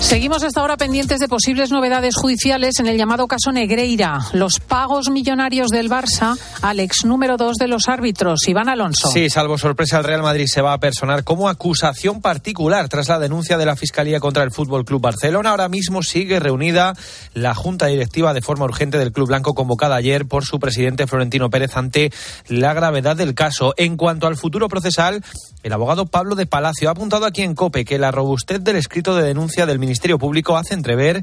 Seguimos hasta ahora pendientes de posibles novedades judiciales en el llamado caso Negreira, los pagos millonarios del Barça al ex número dos de los árbitros, Iván Alonso. Sí, salvo sorpresa, el Real Madrid se va a personar como acusación particular tras la denuncia de la Fiscalía contra el Fútbol Club Barcelona. Ahora mismo sigue reunida la Junta Directiva de forma urgente del Club Blanco, convocada ayer por su presidente Florentino Pérez ante la gravedad del caso. En cuanto al futuro procesal, el abogado Pablo de Palacio ha apuntado aquí en COPE que la robustez del escrito de denuncia del Ministerio Público hace entrever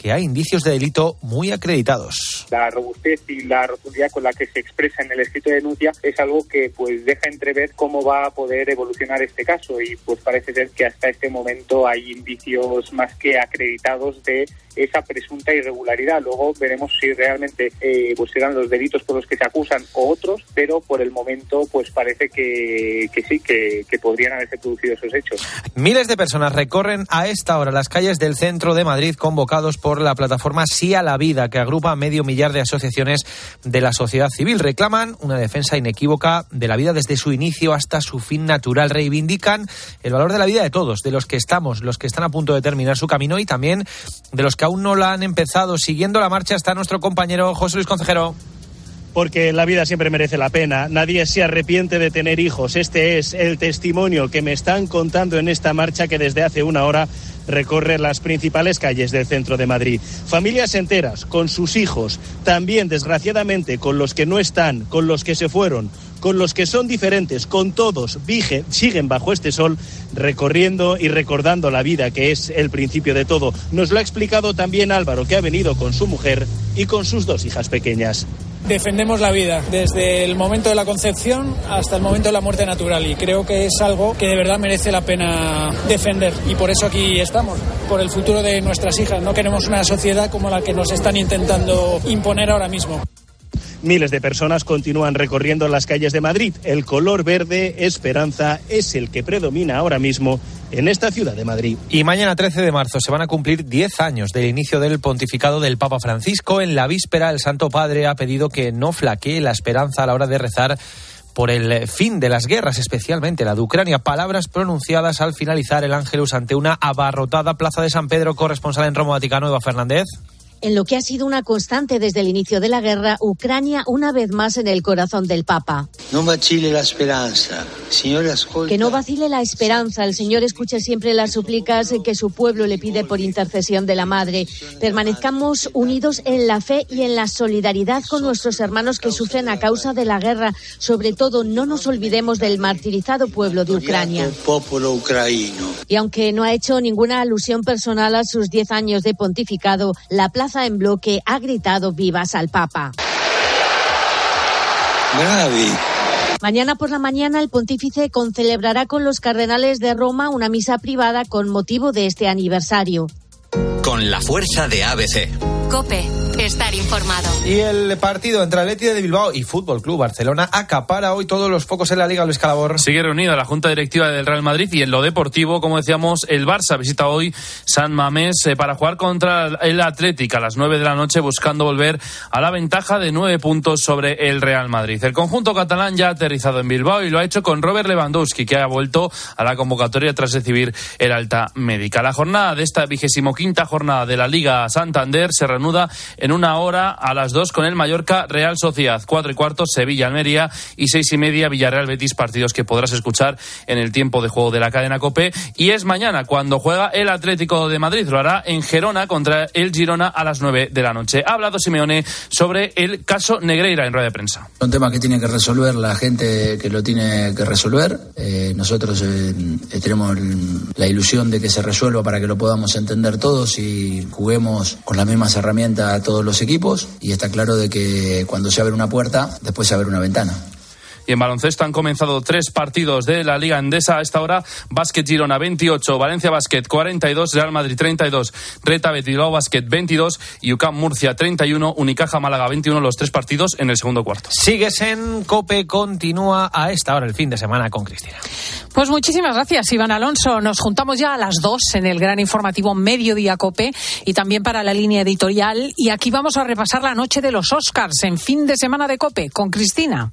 que hay indicios de delito muy acreditados. La robustez y la rotundidad con la que se expresa en el escrito de denuncia es algo que pues deja entrever cómo va a poder evolucionar este caso y pues parece ser que hasta este momento hay indicios más que acreditados de esa presunta irregularidad. Luego veremos si realmente eh, pues serán los delitos por los que se acusan o otros, pero por el momento pues parece que, que sí, que, que podrían haberse producido esos hechos. Miles de personas recorren a esta hora las calles del centro de Madrid convocados por por la plataforma Sí a la Vida, que agrupa medio millar de asociaciones de la sociedad civil. Reclaman una defensa inequívoca de la vida desde su inicio hasta su fin natural. Reivindican el valor de la vida de todos, de los que estamos, los que están a punto de terminar su camino y también de los que aún no la han empezado. Siguiendo la marcha está nuestro compañero José Luis Concejero porque la vida siempre merece la pena. Nadie se arrepiente de tener hijos. Este es el testimonio que me están contando en esta marcha que desde hace una hora recorre las principales calles del centro de Madrid. Familias enteras, con sus hijos, también desgraciadamente con los que no están, con los que se fueron, con los que son diferentes, con todos, siguen bajo este sol, recorriendo y recordando la vida, que es el principio de todo. Nos lo ha explicado también Álvaro, que ha venido con su mujer y con sus dos hijas pequeñas defendemos la vida desde el momento de la concepción hasta el momento de la muerte natural y creo que es algo que de verdad merece la pena defender y por eso aquí estamos, por el futuro de nuestras hijas. No queremos una sociedad como la que nos están intentando imponer ahora mismo. Miles de personas continúan recorriendo las calles de Madrid. El color verde, esperanza, es el que predomina ahora mismo en esta ciudad de Madrid. Y mañana 13 de marzo se van a cumplir 10 años del inicio del pontificado del Papa Francisco. En la víspera, el Santo Padre ha pedido que no flaquee la esperanza a la hora de rezar por el fin de las guerras, especialmente la de Ucrania. Palabras pronunciadas al finalizar el Ángelus ante una abarrotada plaza de San Pedro, corresponsal en Roma Vaticano, Eva Fernández. En lo que ha sido una constante desde el inicio de la guerra, Ucrania una vez más en el corazón del Papa. No vacile la esperanza. que no vacile la esperanza. El Señor escucha siempre las súplicas que su pueblo le pide por intercesión de la Madre. Permanezcamos unidos en la fe y en la solidaridad con nuestros hermanos que sufren a causa de la guerra. Sobre todo, no nos olvidemos del martirizado pueblo de Ucrania. Y aunque no ha hecho ninguna alusión personal a sus diez años de pontificado, la plaza en bloque ha gritado vivas al Papa. Mañana por la mañana el pontífice concelebrará con los cardenales de Roma una misa privada con motivo de este aniversario. Con la fuerza de ABC. Cope estar informado. Y el partido entre Atlético de Bilbao y Fútbol Club Barcelona acapara hoy todos los focos en la Liga Luis Calabor. Sigue reunida la Junta Directiva del Real Madrid y en lo deportivo, como decíamos, el Barça visita hoy San Mamés eh, para jugar contra el Atlético a las 9 de la noche buscando volver a la ventaja de nueve puntos sobre el Real Madrid. El conjunto catalán ya ha aterrizado en Bilbao y lo ha hecho con Robert Lewandowski, que ha vuelto a la convocatoria tras recibir el alta médica. La jornada de esta vigésimo quinta jornada de la Liga Santander se reanuda en una hora a las dos con el Mallorca Real Sociedad. Cuatro y cuarto Sevilla Almería y seis y media Villarreal Betis, partidos que podrás escuchar en el tiempo de juego de la cadena Cope. Y es mañana cuando juega el Atlético de Madrid. Lo hará en Gerona contra el Girona a las nueve de la noche. Ha hablado Simeone sobre el caso Negreira en rueda de prensa. Un tema que tiene que resolver la gente que lo tiene que resolver. Eh, nosotros eh, tenemos la ilusión de que se resuelva para que lo podamos entender todos y juguemos con las mismas herramientas a todos los equipos y está claro de que cuando se abre una puerta, después se abre una ventana. Y en baloncesto han comenzado tres partidos de la Liga Endesa. A esta hora, Básquet Girona 28, Valencia Básquet 42, Real Madrid 32, Reta Betilao Básquet 22 y UCAM Murcia 31, Unicaja Málaga 21, los tres partidos en el segundo cuarto. Sigues en COPE, continúa a esta hora el fin de semana con Cristina. Pues muchísimas gracias, Iván Alonso. Nos juntamos ya a las dos en el gran informativo Mediodía Cope y también para la línea editorial. Y aquí vamos a repasar la noche de los Oscars en fin de semana de Cope con Cristina.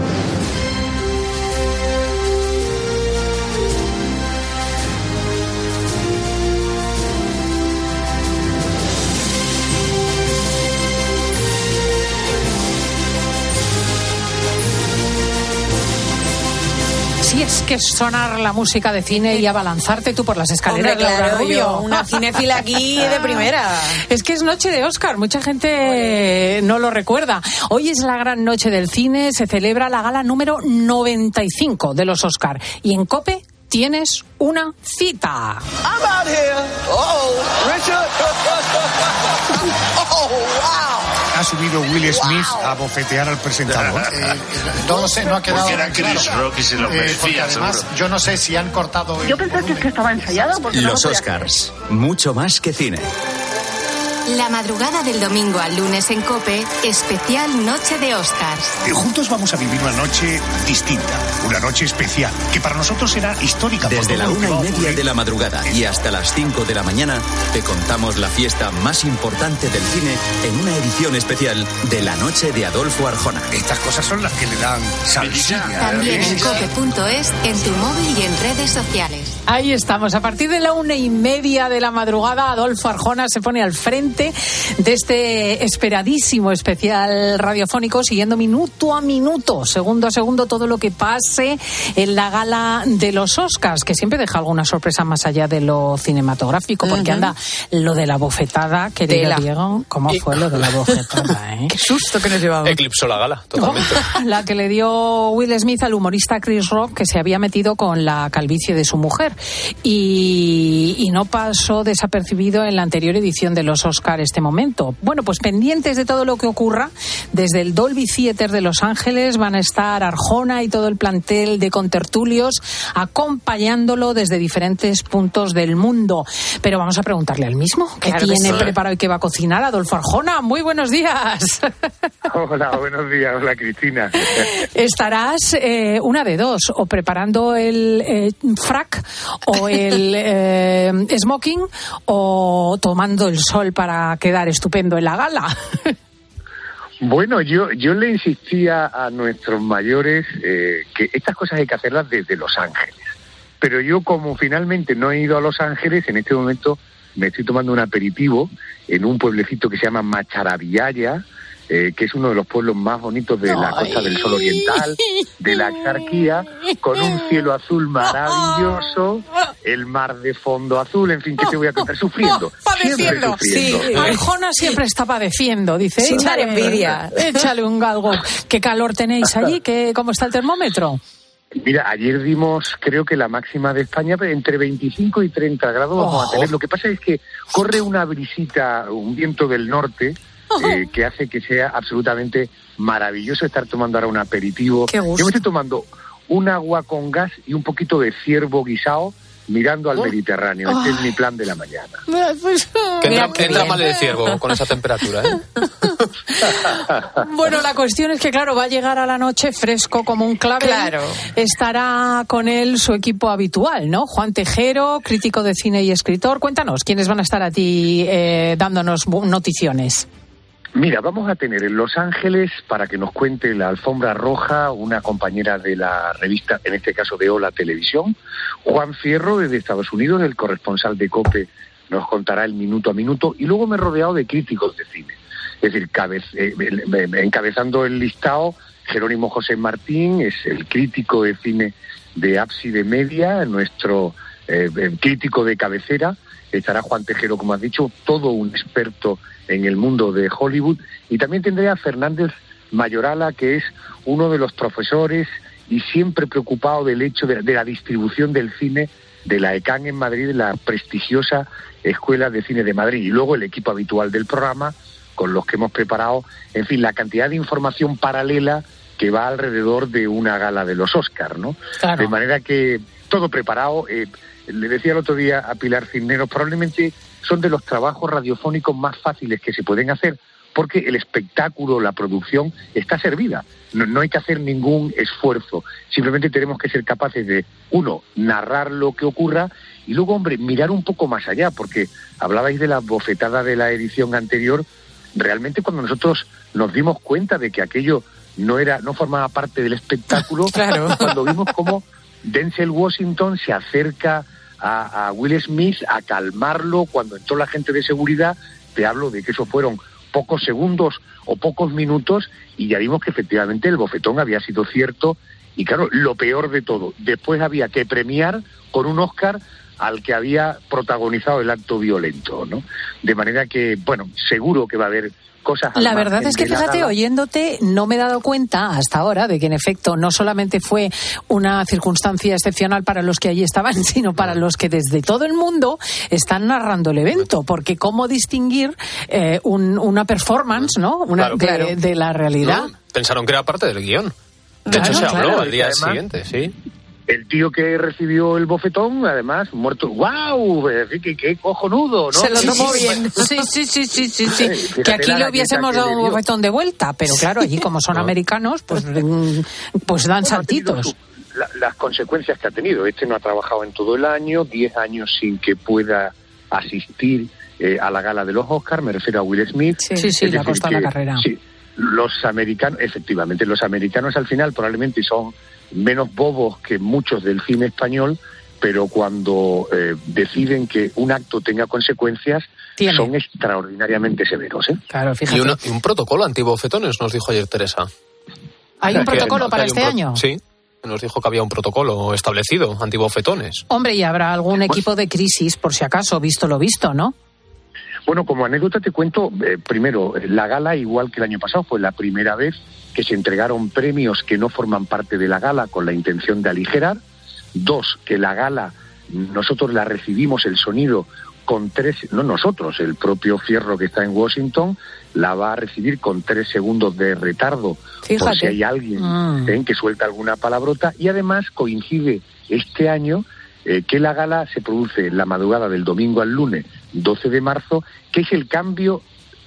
Si es que es sonar la música de cine y abalanzarte tú por las escaleras, Hombre, claro, Rubio. yo, una cinéfila aquí de primera. Es que es noche de Oscar, mucha gente no lo recuerda. Hoy es la gran noche del cine, se celebra la gala número 95 de los Oscar. Y en COPE tienes una cita. I'm out here. Oh, Richard. oh, wow. Ha subido Will Smith a bofetear al presentador. Eh, no lo sé, no ha quedado Porque era Chris claro. Rock y se lo Eh, merecía, porque además, seguro. yo no sé si han cortado... Yo pensé que, es que estaba ensayado porque no lo Los Oscars, mucho más que cine. La madrugada del domingo al lunes en Cope, especial Noche de Oscars. Y juntos vamos a vivir una noche distinta, una noche especial, que para nosotros será histórica. Desde la una y media de la madrugada y hasta las 5 de la mañana te contamos la fiesta más importante del cine en una edición especial de la noche de Adolfo Arjona. Estas cosas son las que le dan salsilla. También en cope.es, en tu móvil y en redes sociales. Ahí estamos. A partir de la una y media de la madrugada, Adolfo Arjona se pone al frente de este esperadísimo especial radiofónico, siguiendo minuto a minuto, segundo a segundo, todo lo que pase en la gala de los Oscars, que siempre deja alguna sorpresa más allá de lo cinematográfico, porque anda lo de la bofetada, querido Tela. Diego. ¿Cómo fue lo de la bofetada, eh? Qué susto que nos llevamos. Eclipsó la gala, totalmente. La que le dio Will Smith al humorista Chris Rock, que se había metido con la calvicie de su mujer. Y, y no pasó desapercibido en la anterior edición de los Oscar este momento. Bueno, pues pendientes de todo lo que ocurra, desde el Dolby Theater de Los Ángeles van a estar Arjona y todo el plantel de contertulios acompañándolo desde diferentes puntos del mundo. Pero vamos a preguntarle al mismo, ¿qué Claro que tiene sí. preparado y qué va a cocinar Adolfo Arjona? Muy buenos días. Hola, buenos días. Hola, Cristina. Estarás eh, una de dos, o preparando el eh, frac o el eh, smoking o tomando el sol para quedar estupendo en la gala. Bueno, yo, yo le insistía a nuestros mayores eh, que estas cosas hay que hacerlas desde Los Ángeles. Pero yo, como finalmente no he ido a Los Ángeles, en este momento me estoy tomando un aperitivo en un pueblecito que se llama Macharavillaya, eh, que es uno de los pueblos más bonitos de la Costa del Sol Oriental, de la Axarquía, con un cielo azul maravilloso, el mar de fondo azul, en fin, ¿qué te voy a contar? Sufriendo. siempre Padeciendo. sufriendo. Arjona siempre está padeciendo, dice. Sin dar "Échale- envidia". Échale un galgo. ¿Qué calor tenéis allí? ¿Qué, ¿Cómo está el termómetro? Mira, ayer dimos, creo que la máxima de España, pero entre 25 y 30 grados vamos a tener. Lo que pasa es que corre una brisita, un viento del norte, eh, que hace que sea absolutamente maravilloso estar tomando ahora un aperitivo. Qué gusto. Yo me estoy tomando un agua con gas y un poquito de ciervo guisado mirando al Mediterráneo. Este es mi plan de la mañana. Que Mira entra, qué entra bien. mal el ciervo con esa temperatura, ¿eh? Bueno, la cuestión es que, claro, va a llegar a la noche fresco como un clavel. Claro. Estará con él su equipo habitual, ¿no? Juan Tejero, crítico de cine y escritor. Cuéntanos, ¿quiénes van a estar a ti eh, dándonos noticiones? Mira, vamos a tener en Los Ángeles, para que nos cuente la alfombra roja, una compañera de la revista, en este caso de Hola Televisión, Juan Fierro desde Estados Unidos, el corresponsal de COPE, nos contará el minuto a minuto, y luego me he rodeado de críticos de cine. Es decir, eh, encabezando el listado, Jerónimo José Martín es el crítico de cine de Ábside Media, nuestro eh, eh, crítico de cabecera. Estará Juan Tejero, como has dicho, todo un experto en el mundo de Hollywood. Y también tendré a Fernández Mayorala, que es uno de los profesores y siempre preocupado del hecho de, de la distribución del cine de la ECAN en Madrid, la prestigiosa Escuela de Cine de Madrid, y luego el equipo habitual del programa, con los que hemos preparado, en fin, la cantidad de información paralela que va alrededor de una gala de los Oscars, ¿no? De manera que todo preparado. eh, le decía el otro día a Pilar Cisneros, probablemente son de los trabajos radiofónicos más fáciles que se pueden hacer, porque el espectáculo, la producción está servida. No, no hay que hacer ningún esfuerzo. Simplemente tenemos que ser capaces de, uno, narrar lo que ocurra y luego, hombre, mirar un poco más allá, porque hablabais de la bofetada de la edición anterior. Realmente cuando nosotros nos dimos cuenta de que aquello no era, no formaba parte del espectáculo, cuando vimos cómo Denzel Washington se acerca a, Will Smith a calmarlo cuando entró la gente de seguridad, te hablo de que eso fueron pocos segundos o pocos minutos y ya vimos que efectivamente el bofetón había sido cierto y claro, lo peor de todo, después había que premiar con un Oscar al que había protagonizado el acto violento, ¿no? De manera que, bueno, seguro que va a haber cosas. La verdad es que fíjate, oyéndote, no me he dado cuenta hasta ahora de que en efecto no solamente fue una circunstancia excepcional para los que allí estaban, sino para los que desde todo el mundo están narrando el evento. Porque cómo distinguir eh, un- una performance, ¿no? Una, Claro, de, claro. de la realidad. No, pensaron que era parte del guion. De Claro, hecho, se habló claro, al día además- siguiente, sí. El tío que recibió el bofetón, además, muerto. ¡Wow! ¡Qué, qué cojonudo! ¿no? Se lo tomó bien. Sí, sí, sí, sí, sí, sí. Fíjate Que aquí le hubiésemos dado un bofetón de vuelta, pero claro, allí como son americanos, pues, mm, pues dan saltitos. la- las consecuencias que ha tenido. Este no ha trabajado en todo el año, 10 años sin que pueda asistir eh, a la gala de los Oscars, me refiero a Will Smith. Sí, sí, sí, le ha costado la carrera. sí, los americanos, efectivamente, los americanos al final probablemente son menos bobos que muchos del cine español, pero cuando eh, deciden que un acto tenga consecuencias, Tiene. son extraordinariamente severos. ¿eh? Claro, Y, una- y un protocolo antibofetones, nos dijo ayer Teresa. ¿Hay un protocolo que para este pro- año? Sí, nos dijo que había un protocolo establecido antibofetones. Hombre, y habrá algún equipo de crisis, por si acaso, visto lo visto, ¿no? Bueno, como anécdota te cuento, eh, primero, la gala, igual que el año pasado, fue la primera vez que se entregaron premios que no forman parte de la gala con la intención de aligerar. Dos, que la gala, nosotros la recibimos el sonido con tres, no nosotros, el propio Fierro que está en Washington, la va a recibir con tres segundos de retardo por Fíjate. si hay alguien Mm. ¿eh? que suelta alguna palabrota. Y además coincide este año eh, que la gala se produce en la madrugada del domingo al lunes 12 de marzo, que es el cambio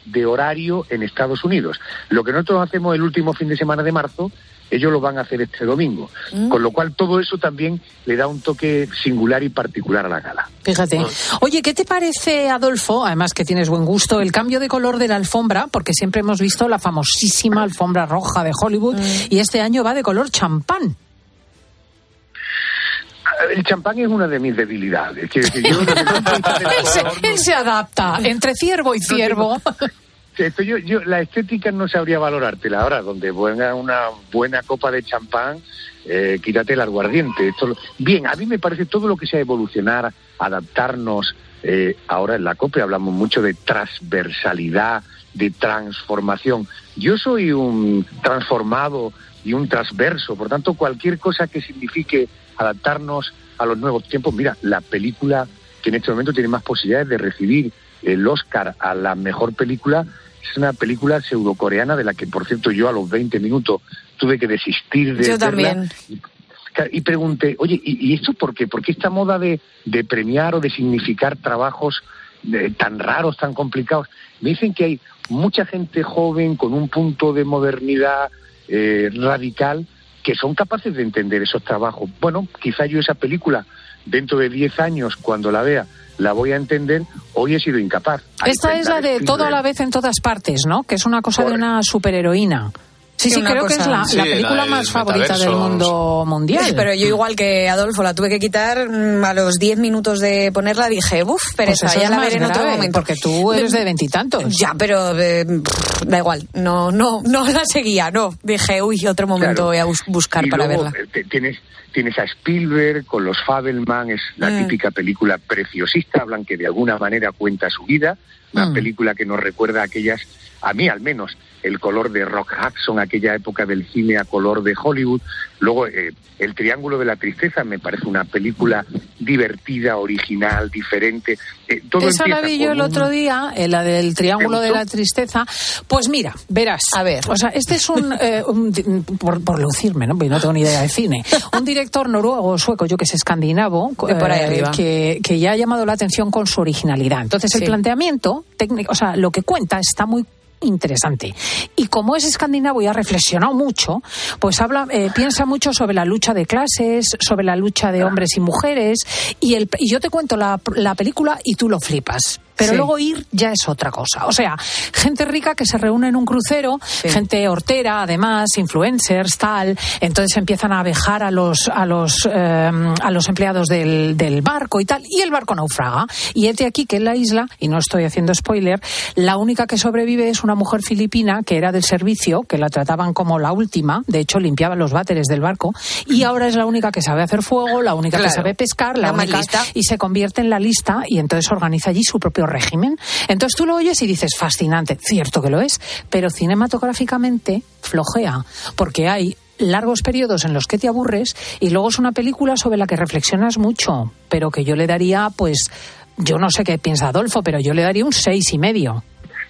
de horario en Estados Unidos. Lo que nosotros hacemos el último fin de semana de marzo, ellos lo van a hacer este domingo. Con lo cual todo eso también le da un toque singular y particular a la gala. Fíjate. Oye, ¿qué te parece, Adolfo? Además que tienes buen gusto, el cambio de color de la alfombra, porque siempre hemos visto la famosísima alfombra roja de Hollywood y este año va de color champán. El champán es una de mis debilidades. Quiero decir, yo Él se, él se adapta entre ciervo y ciervo. Esto yo, yo, la estética no sabría valorártela ahora, donde venga una buena copa de champán, eh, quítate el aguardiente. Esto, bien, a mí me parece todo lo que sea evolucionar, adaptarnos. eh, ahora en la COPE hablamos mucho de transversalidad, de transformación. Yo soy un transformado y un transverso, por tanto, cualquier cosa que signifique adaptarnos a los nuevos tiempos. Mira, la película que en este momento tiene más posibilidades de recibir el Oscar a la mejor película es una película pseudocoreana de la que, por cierto, yo a los 20 minutos tuve que desistir de Yo verla. también. Y pregunté, oye, ¿y, y esto por qué? ¿Por qué esta moda de, de premiar o de significar trabajos eh, tan raros, tan complicados? Me dicen que hay mucha gente joven con un punto de modernidad eh, radical que son capaces de entender esos trabajos. Bueno, quizá yo esa película, dentro de 10 años, cuando la vea, la voy a entender. Hoy he sido incapaz. Esta es la de todo a la vez en todas partes, ¿no? Que es una cosa de una superheroína. Sí, Sí, creo que es la, Sí, la la película más favorita del mundo mundial. Pero yo igual que Adolfo la tuve que quitar mm, a los 10 minutos de ponerla dije, uff, pero Pues eso ya es la veré en otro momento. porque tú eres de veintitantos. Ya, pero eh, da igual, no, no, no la seguía, no. Dije, uy, otro momento Claro. voy a bus- buscar Y para luego, verla. eh, te- tienes, tienes a Spielberg con los Fabelman, es la Mm. típica película preciosista, hablan que de alguna manera cuenta su vida, una Mm. película que nos recuerda a aquellas, a mí al menos, el color de Rock Hudson, aquella época del cine a color de Hollywood. Luego, eh, El Triángulo de la Tristeza me parece una película divertida, original, diferente. Eh, todo Esa la vi yo el otro día, eh, la del Triángulo de la Tristeza. Pues mira, verás. A ver. O sea, este es un. eh, un por, por lucirme, ¿no? Porque no tengo ni idea de cine. Un director noruego o sueco, yo que es escandinavo, De por ahí eh, arriba. que, que ya ha llamado la atención con su originalidad. Entonces, Sí. el planteamiento técnico, o sea, lo que cuenta está muy interesante. Y como es escandinavo y ha reflexionado mucho, pues habla, eh, piensa mucho sobre la lucha de clases, sobre la lucha de hombres y mujeres, y, el, y yo te cuento la, la película y tú lo flipas. Pero Sí. luego ir ya es otra cosa. O sea, gente rica que se reúne en un crucero, gente hortera, además, influencers, tal. Entonces empiezan a vejar a los, a los, eh, a los empleados del, del barco y tal. Y el barco naufraga. Y este aquí, que en la isla, y no estoy haciendo spoiler, la única que sobrevive es una mujer filipina que era del servicio, que la trataban como la última. De hecho, limpiaba los váteres del barco. Y ahora es la única que sabe hacer fuego, la única Claro. que sabe pescar, la única. lista. Y se convierte en la lista y entonces organiza allí su propio régimen. Entonces tú lo oyes y dices, fascinante, cierto que lo es, pero cinematográficamente flojea, porque hay largos periodos en los que te aburres y luego es una película sobre la que reflexionas mucho, pero que yo le daría, pues, yo no sé qué piensa Adolfo, pero yo le daría un seis y medio.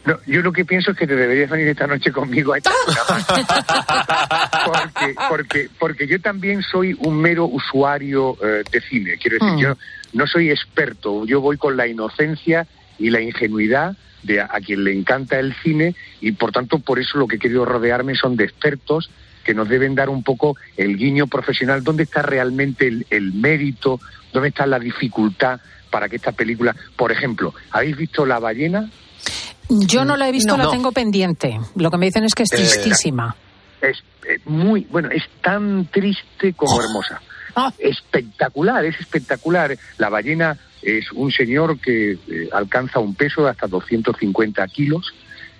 No, yo lo que pienso es que te deberías venir esta noche conmigo a mano. porque, porque, porque yo también soy un mero usuario eh, de cine. Quiero decir, Mm. yo no soy experto. Yo voy con la inocencia y la ingenuidad de a, a quien le encanta el cine y por tanto por eso lo que he querido rodearme son de expertos que nos deben dar un poco el guiño profesional, dónde está realmente el, el mérito, dónde está la dificultad para que esta película, por ejemplo, ¿habéis visto La ballena? Yo no la he visto, No. la tengo pendiente. Lo que me dicen es que es Eh, tristísima. es eh, muy, bueno, es tan triste como hermosa. Espectacular, es espectacular. La ballena es un señor que eh, alcanza un peso de hasta 250 kilos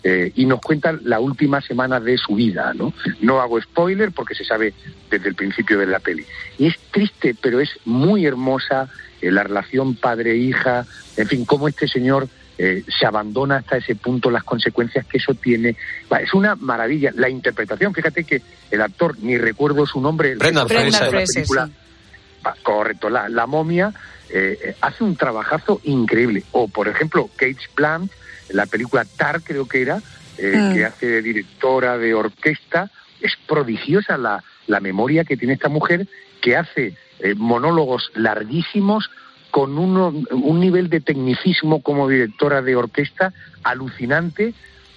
eh, y nos cuenta la última semana de su vida, ¿no? No hago spoiler porque se sabe desde el principio de la peli. Y es triste, pero es muy hermosa eh, la relación padre-hija, en fin, cómo este señor eh, se abandona hasta ese punto, las consecuencias que eso tiene. Va, es una maravilla. La interpretación, fíjate que el actor, ni recuerdo su nombre, el Brendan protagonista de la película, correcto, la, la momia eh, eh, hace un trabajazo increíble. O, por ejemplo, Kate Blanch, la película Tar, creo que era, eh, Mm. que hace de directora de orquesta. Es prodigiosa la, la memoria que tiene esta mujer, que hace eh, monólogos larguísimos con uno- un nivel de tecnicismo como directora de orquesta alucinante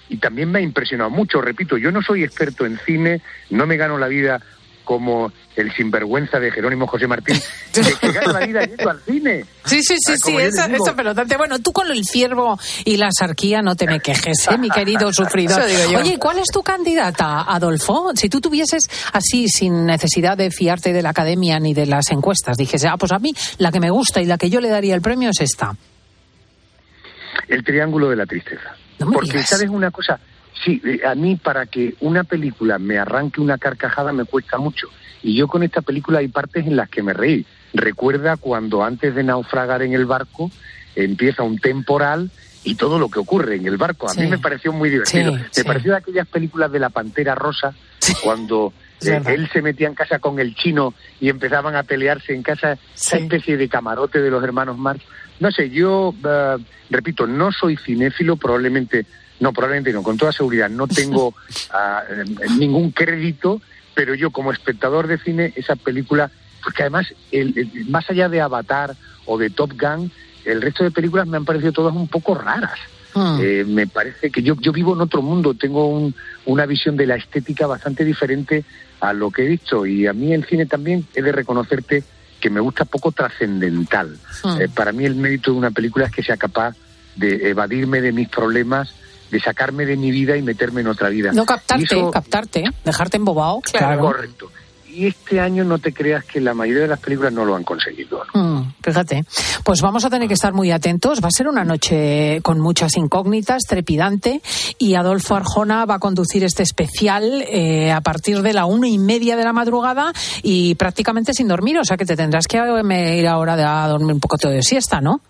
y también me ha impresionado mucho. Repito, yo no soy experto en cine, no me gano la vida como el sinvergüenza de Jerónimo José Martín, que gano la vida yendo al cine. Sí, sí, sí, Ah, sí, digo. eso pelotante. Bueno, tú con el ciervo y la sarquía no te me quejes, ¿eh, mi querido sufridor. Oye, ¿y ¿cuál es tu candidata, Adolfo? Si tú tuvieses así, sin necesidad de fiarte de la academia ni de las encuestas, dijese, ah, pues a mí la que me gusta y la que yo le daría el premio es esta. El triángulo de la tristeza. No me Porque, digas. ¿sabes una cosa? Sí, eh, a mí para que una película me arranque una carcajada me cuesta mucho. Y yo con esta película hay partes en las que me reí. Recuerda cuando antes de naufragar en el barco empieza un temporal y todo lo que ocurre en el barco. A Sí. mí me pareció muy divertido. Sí, me sí. pareció de aquellas películas de la Pantera Rosa cuando eh, él se metía en casa con el chino y empezaban a pelearse en casa, esa especie de camarote de los hermanos Marx. No sé, yo, eh, repito, no soy cinéfilo, probablemente, no, probablemente no, con toda seguridad, no tengo ah, eh, ningún crédito, pero yo como espectador de cine, esa película, porque además, el- el- más allá de Avatar o de Top Gun, el resto de películas me han parecido todas un poco raras. Hmm. Eh, me parece que yo, yo vivo en otro mundo, tengo un- una visión de la estética bastante diferente a lo que he visto y a mí el cine también he de reconocerte que me gusta poco trascendental. Hmm. Eh, para mí el mérito de una película es que sea capaz de evadirme de mis problemas, de sacarme de mi vida y meterme en otra vida. No captarte, eso- captarte, dejarte embobado. Claro. Correcto. Y este año no te creas que la mayoría de las películas no lo han conseguido. Mm, fíjate. Pues vamos a tener que estar muy atentos. Va a ser una noche con muchas incógnitas, trepidante. Y Adolfo Arjona va a conducir este especial eh, a partir de la una y media de la madrugada y prácticamente sin dormir. O sea que te tendrás que eh, ir ahora de- a dormir un poco de siesta, ¿no?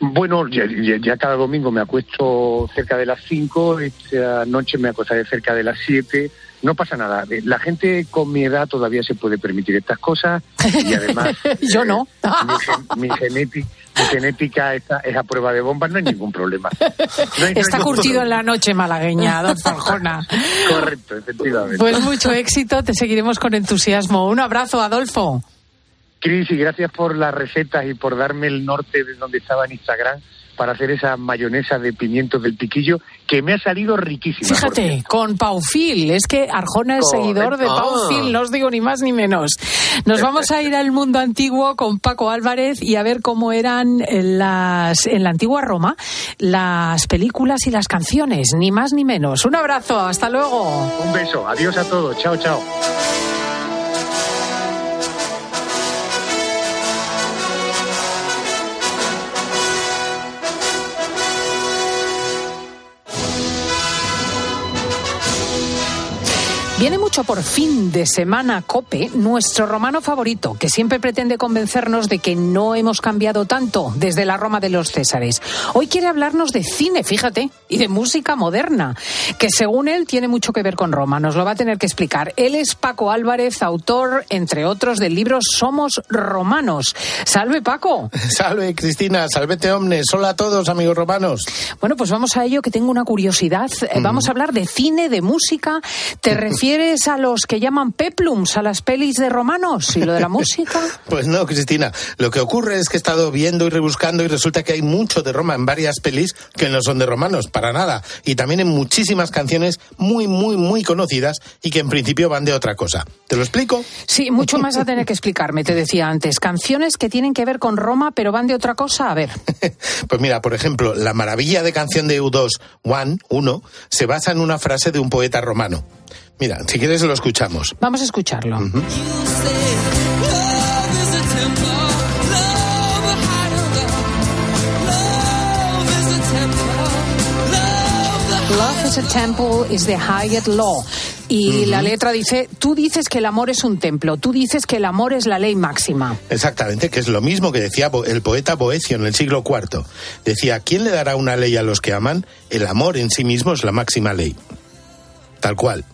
Bueno, ya, ya- ya cada domingo me acuesto cerca de las 5, esta noche me acostaré cerca de las 7. No pasa nada. Eh, La gente con mi edad todavía se puede permitir estas cosas y además Yo no. mi, gen- mi genética, mi genética está, es a prueba de bombas, no hay ningún problema. No hay- Está curtido en la noche malagueña, don problema. Correcto, efectivamente. Pues mucho éxito, te seguiremos con entusiasmo. Un abrazo, Adolfo. Cris, y gracias por las recetas y por darme el norte de donde estaba en Instagram para hacer esa mayonesa de pimientos del piquillo que me ha salido riquísima. Fíjate, con Paufil. Es que Arjona es seguidor de. Paufil, no os digo ni más ni menos. Nos vamos a ir al mundo antiguo con Paco Álvarez y a ver cómo eran las, en la antigua Roma las películas y las canciones, ni más ni menos. Un abrazo, hasta luego. Un beso, adiós a todos, chao, chao. Viene mucho por fin de semana Cope, nuestro romano favorito, que siempre pretende convencernos de que no hemos cambiado tanto desde la Roma de los Césares. Hoy quiere hablarnos de cine, fíjate, y de música moderna, que según él tiene mucho que ver con Roma. Nos lo va a tener que explicar. Él es Paco Álvarez, autor, entre otros, del libro Somos Romanos. Salve, Paco. Salve, Cristina, salvete omnes. Hola a todos, amigos romanos. Bueno, pues vamos a ello, que tengo una curiosidad. Eh, Vamos a hablar de cine, de música. ¿Te refieres a los que llaman peplums, a las pelis de romanos y lo de la música? Pues no, Cristina. Lo que ocurre es que he estado viendo y rebuscando y resulta que hay mucho de Roma en varias pelis que no son de romanos, para nada. Y también en muchísimas canciones muy, muy, muy conocidas y que en principio van de otra cosa. ¿Te lo explico? Sí, mucho más a tener que explicarme, te decía antes. Canciones que tienen que ver con Roma, pero van de otra cosa. A ver. Pues mira, por ejemplo, la maravilla de canción de U2, One, 1, se basa en una frase de un poeta romano. Mira, si quieres lo escuchamos. Vamos a escucharlo. Love is a temple is the highest law. Y la letra dice, tú dices que el amor es un templo, tú dices que el amor es la ley máxima. Exactamente, que es lo mismo que decía el poeta Boecio en el siglo IV. Decía, ¿quién le dará una ley a los que aman? El amor en sí mismo es la máxima ley. Tal cual.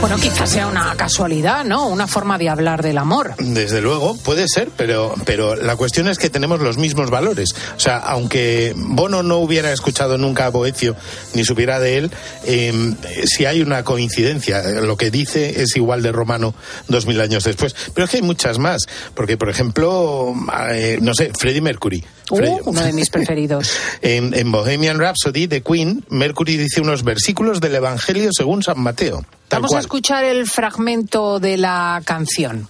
Bueno, quizás sea una casualidad, ¿no? Una forma de hablar del amor. Desde luego, puede ser, pero, pero la cuestión es que tenemos los mismos valores. O sea, aunque Bono no hubiera escuchado nunca a Boecio ni supiera de él, eh, si hay una coincidencia, lo que dice es igual de romano dos mil años después. Pero es que hay muchas más, porque por ejemplo, eh, no sé, Freddie Mercury. Uh, uno de mis preferidos. En, en Bohemian Rhapsody de Queen, Mercury dice unos versículos del Evangelio según San Mateo. Vamos a escuchar el fragmento de la canción.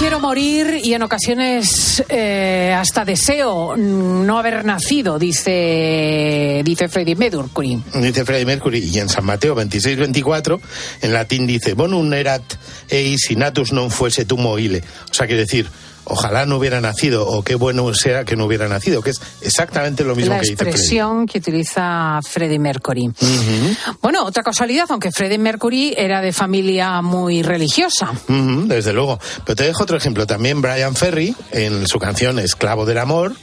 Quiero morir y en ocasiones eh, hasta deseo no haber nacido, dice, dice Freddie Mercury. Dice Freddie Mercury, y en San Mateo 26-24, en latín dice, bonum erat eis natus non fuese tu moile. O sea, quiere decir, ojalá no hubiera nacido, o qué bueno sea que no hubiera nacido, que es exactamente lo mismo La que dice Freddie. expresión que utiliza Freddie Mercury. Bueno, otra casualidad, aunque Freddie Mercury era de familia muy religiosa. Desde luego. Pero te dejo otro ejemplo. También Brian Ferry, en su canción Esclavo del Amor,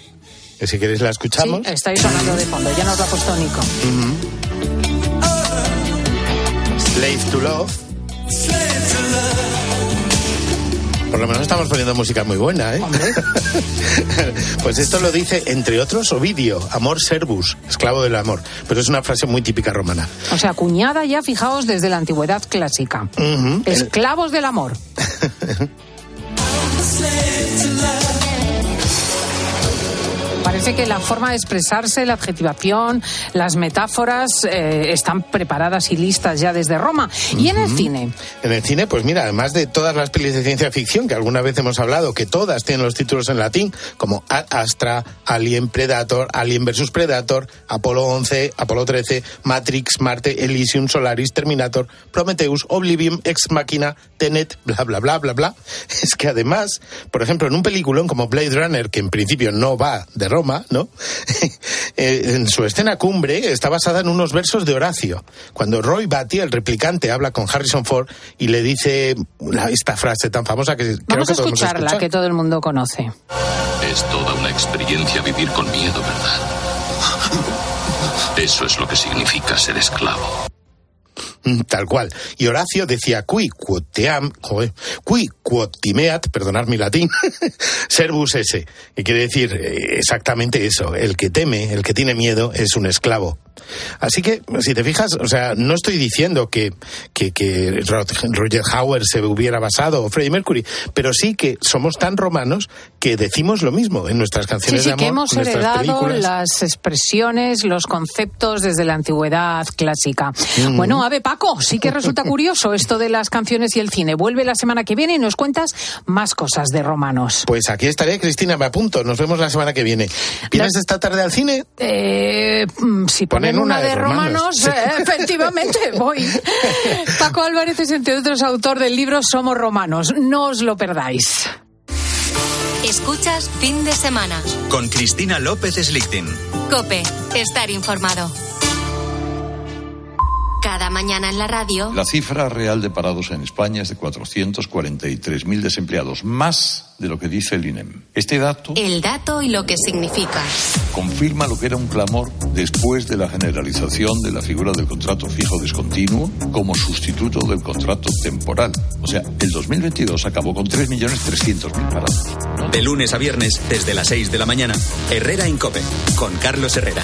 que si queréis la escuchamos. Sí, estáis sonando de fondo, ya nos lo ha puesto Nico. Slave to Love. Por lo menos estamos poniendo música muy buena, ¿eh? pues esto lo dice, entre otros, Ovidio, Amor Servus, esclavo del amor. Pero es una frase muy típica romana. O sea, cuñada ya, fijaos, desde la antigüedad clásica. Esclavos del amor. parece que la forma de expresarse, la adjetivación, las metáforas eh, están preparadas y listas ya desde Roma. ¿Y en el cine? En el cine, pues mira, además de todas las pelis de ciencia ficción que alguna vez hemos hablado, que todas tienen los títulos en latín, como Ad Astra, Alien Predator, Alien vs Predator, Apolo 11, Apolo 13, Matrix, Marte, Elysium, Solaris, Terminator, Prometheus, Oblivion, Ex Machina, Tenet, bla, bla, bla, bla, bla. Es que además, por ejemplo, en un peliculón como Blade Runner, que en principio no va de Roma, ¿no? Eh, en su escena cumbre está basada en unos versos de Horacio. Cuando Roy Batty, el replicante, habla con Harrison Ford y le dice esta frase tan famosa que creo Vamos que a escucharla, que todo el mundo conoce. Es toda una experiencia vivir con miedo, ¿verdad? Eso es lo que significa ser esclavo. Mm, Tal cual. Y Horacio decía, qui quoteam, joder, qui quotimeat, perdonad mi latín, servus esse, que quiere decir eh, exactamente eso, el que teme, el que tiene miedo es un esclavo. Así que, si te fijas, o sea, no estoy diciendo que, que, que Roger Hauer se hubiera basado o Freddie Mercury, pero sí que somos tan romanos que decimos lo mismo en nuestras Sí, canciones sí, de amor, que hemos heredado películas. las expresiones, los conceptos desde la antigüedad clásica. Mm. Bueno, a ver, Paco, sí que resulta curioso esto de las canciones y el cine. Vuelve la semana que viene y nos cuentas más cosas de romanos. Pues aquí estaré, Cristina, me apunto. Nos vemos la semana que viene. ¿Vienes esta tarde al cine? Eh, mm, si ponen, Ponen una, de romanos, eh, efectivamente voy. Paco Álvarez es, entre otros, autor del libro Somos Romanos. No os lo perdáis. Escuchas fin de semana. Con Cristina López Slichting. Cope, estar informado. Cada mañana en la radio. La cifra real de parados en España es de 443.000 desempleados, más de lo que dice el INEM. Este dato El dato y lo que significa. confirma lo que era un clamor después de la generalización de la figura del contrato fijo discontinuo como sustituto del contrato temporal. O sea, el 2022 acabó con 3.300.000 parados. De lunes a viernes, desde las 6 de la mañana, Herrera en Cope, con Carlos Herrera.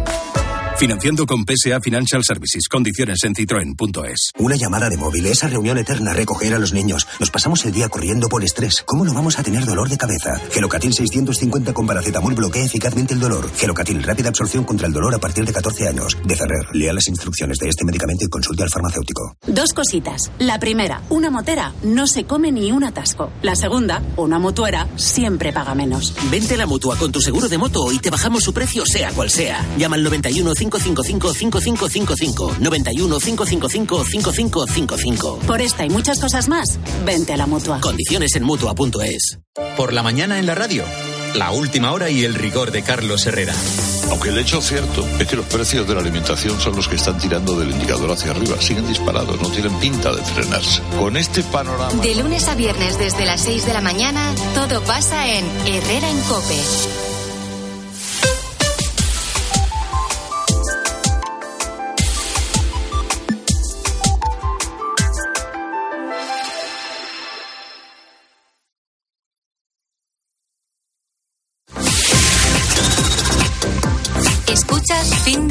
Financiando con PSA Financial Services. Condiciones en citroen.es. Una llamada de móvil, esa reunión eterna, recoger a los niños. Nos pasamos el día corriendo por estrés. ¿Cómo no vamos a tener dolor de cabeza? Gelocatil 650 con paracetamol bloquea eficazmente el dolor. Gelocatil, rápida absorción contra el dolor a partir de 14 años. De Ferrer, lea las instrucciones de este medicamento y consulte al farmacéutico. Dos cositas. La primera, una motera no se come ni un atasco. La segunda, una motuera siempre paga menos. Vente a la mutua con tu seguro de moto y te bajamos su precio, sea cual sea. Llama al 91 555 5555. 91 555 5555. Por esta y muchas cosas más, vente a la mutua. Condiciones en mutua.es. Por la mañana en la radio. La última hora y el rigor de Carlos Herrera. Aunque el hecho cierto es que los precios de la alimentación son los que están tirando del indicador hacia arriba, siguen disparados, no tienen pinta de frenarse. Con este panorama... De lunes a viernes desde las 6 de la mañana, todo pasa en Herrera en Cope.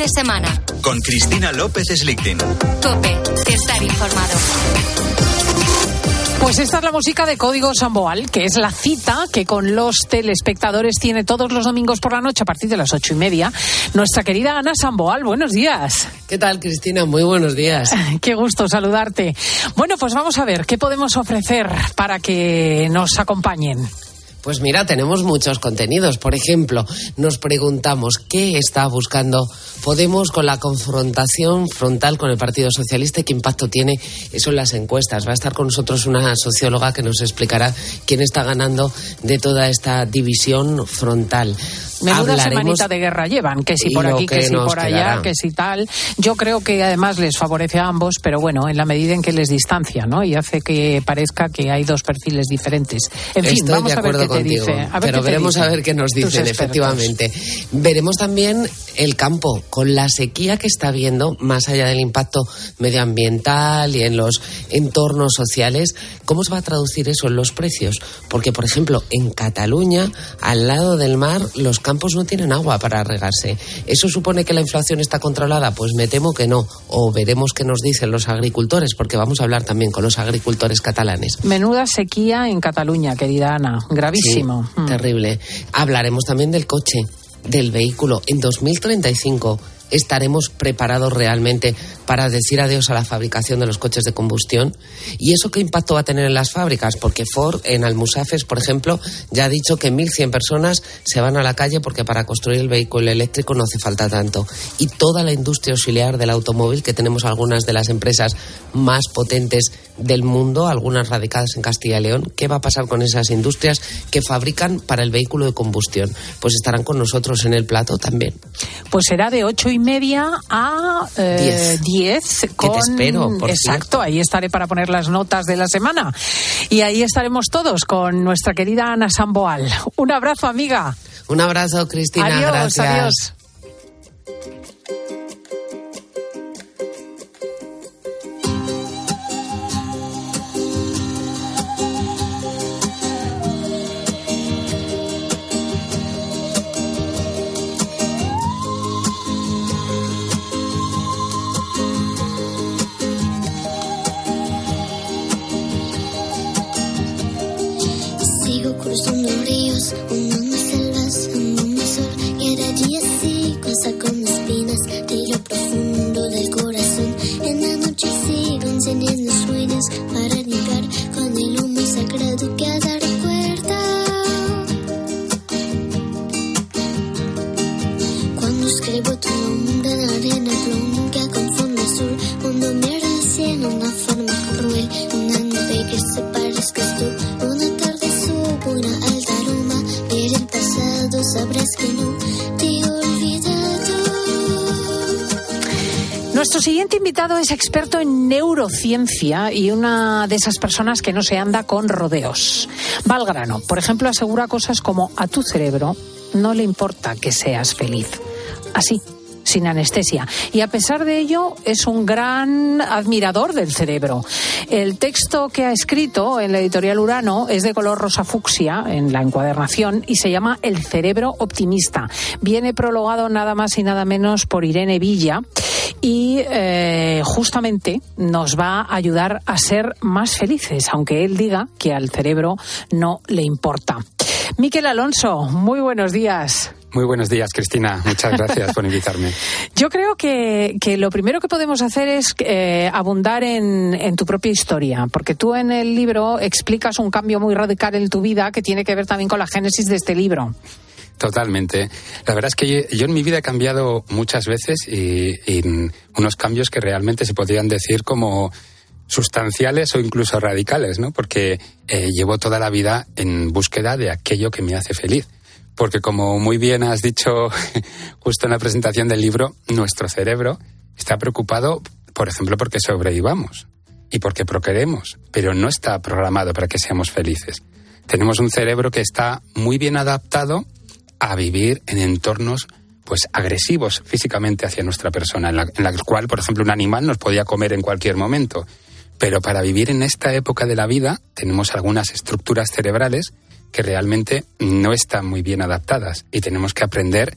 De semana. Con Cristina López Slichting. Cope, estar informado. Pues esta es la música de Código Samboal, que es la cita que con los telespectadores tiene todos los domingos por la noche a partir de las ocho y media. Nuestra querida Ana Samboal, buenos días. ¿Qué tal, Cristina? Muy buenos días. Qué gusto saludarte. Bueno, pues vamos a ver qué podemos ofrecer para que nos acompañen. Pues mira, tenemos muchos contenidos. Por ejemplo, nos preguntamos qué está buscando Podemos con la confrontación frontal con el Partido Socialista y qué impacto tiene eso en las encuestas. Va a estar con nosotros una socióloga que nos explicará quién está ganando de toda esta división frontal. Menuda semanita de guerra llevan, que si por aquí, que, si por allá, que si tal. Yo creo que además les favorece a ambos, pero bueno, en la medida en que les distancia, ¿no? Y hace que parezca que hay dos perfiles diferentes. En fin, vamos a ver qué te dice. pero veremos a ver qué nos dicen, efectivamente. Veremos también el campo, con la sequía que está habiendo, más allá del impacto medioambiental y en los entornos sociales, ¿cómo se va a traducir eso en los precios? Porque, por ejemplo, en Cataluña, al lado del mar, los campos no tienen agua para regarse. ¿Eso supone que la inflación está controlada? Pues me temo que no. O veremos qué nos dicen los agricultores, porque vamos a hablar también con los agricultores catalanes. Menuda sequía en Cataluña, querida Ana. Gravísimo. Mm. Terrible. Hablaremos también del coche del vehículo en 2035 estaremos preparados realmente para decir adiós a la fabricación de los coches de combustión? ¿Y eso qué impacto va a tener en las fábricas? Porque Ford en Almusafes, por ejemplo, ya ha dicho que 1.100 personas se van a la calle porque para construir el vehículo eléctrico no hace falta tanto. Y toda la industria auxiliar del automóvil, que tenemos algunas de las empresas más potentes del mundo, algunas radicadas en Castilla y León, ¿qué va a pasar con esas industrias que fabrican para el vehículo de combustión? Pues estarán con nosotros en el plato también. Pues será de ocho y media a eh, diez. con... te espero, Exacto, ahí estaré para poner las notas de la semana. Y ahí estaremos todos con nuestra querida Ana Samboal. Un abrazo, amiga. Un abrazo, Cristina. Adiós, Gracias. adiós. Una forma cruel, una nube que se Nuestro siguiente invitado es experto en neurociencia y una de esas personas que no se anda con rodeos. Va al grano. Por ejemplo, asegura cosas como a tu cerebro no le importa que seas feliz. Así, sin anestesia. Y a pesar de ello, es un gran admirador del cerebro. El texto que ha escrito en la editorial Urano es de color rosa fucsia en la encuadernación y se llama El cerebro optimista. Viene prologado nada más y nada menos por Irene Villa y eh, justamente nos va a ayudar a ser más felices, aunque él diga que al cerebro no le importa. Miquel Alonso, muy buenos días. Muy buenos días, Cristina. Muchas gracias por invitarme. Yo creo que, que lo primero que podemos hacer es eh, abundar en, en, tu propia historia, porque tú en el libro explicas un cambio muy radical en tu vida que tiene que ver también con la génesis de este libro. Totalmente. La verdad es que yo en mi vida he cambiado muchas veces y, y unos cambios que realmente se podrían decir como sustanciales o incluso radicales, ¿no? Porque eh, llevo toda la vida en búsqueda de aquello que me hace feliz. Porque como muy bien has dicho justo en la presentación del libro, nuestro cerebro está preocupado, por ejemplo, porque sobrevivamos y porque procreemos, pero no está programado para que seamos felices. Tenemos un cerebro que está muy bien adaptado a vivir en entornos pues agresivos físicamente hacia nuestra persona, en la, en la cual, por ejemplo, un animal nos podía comer en cualquier momento. Pero para vivir en esta época de la vida tenemos algunas estructuras cerebrales que realmente no están muy bien adaptadas y tenemos que aprender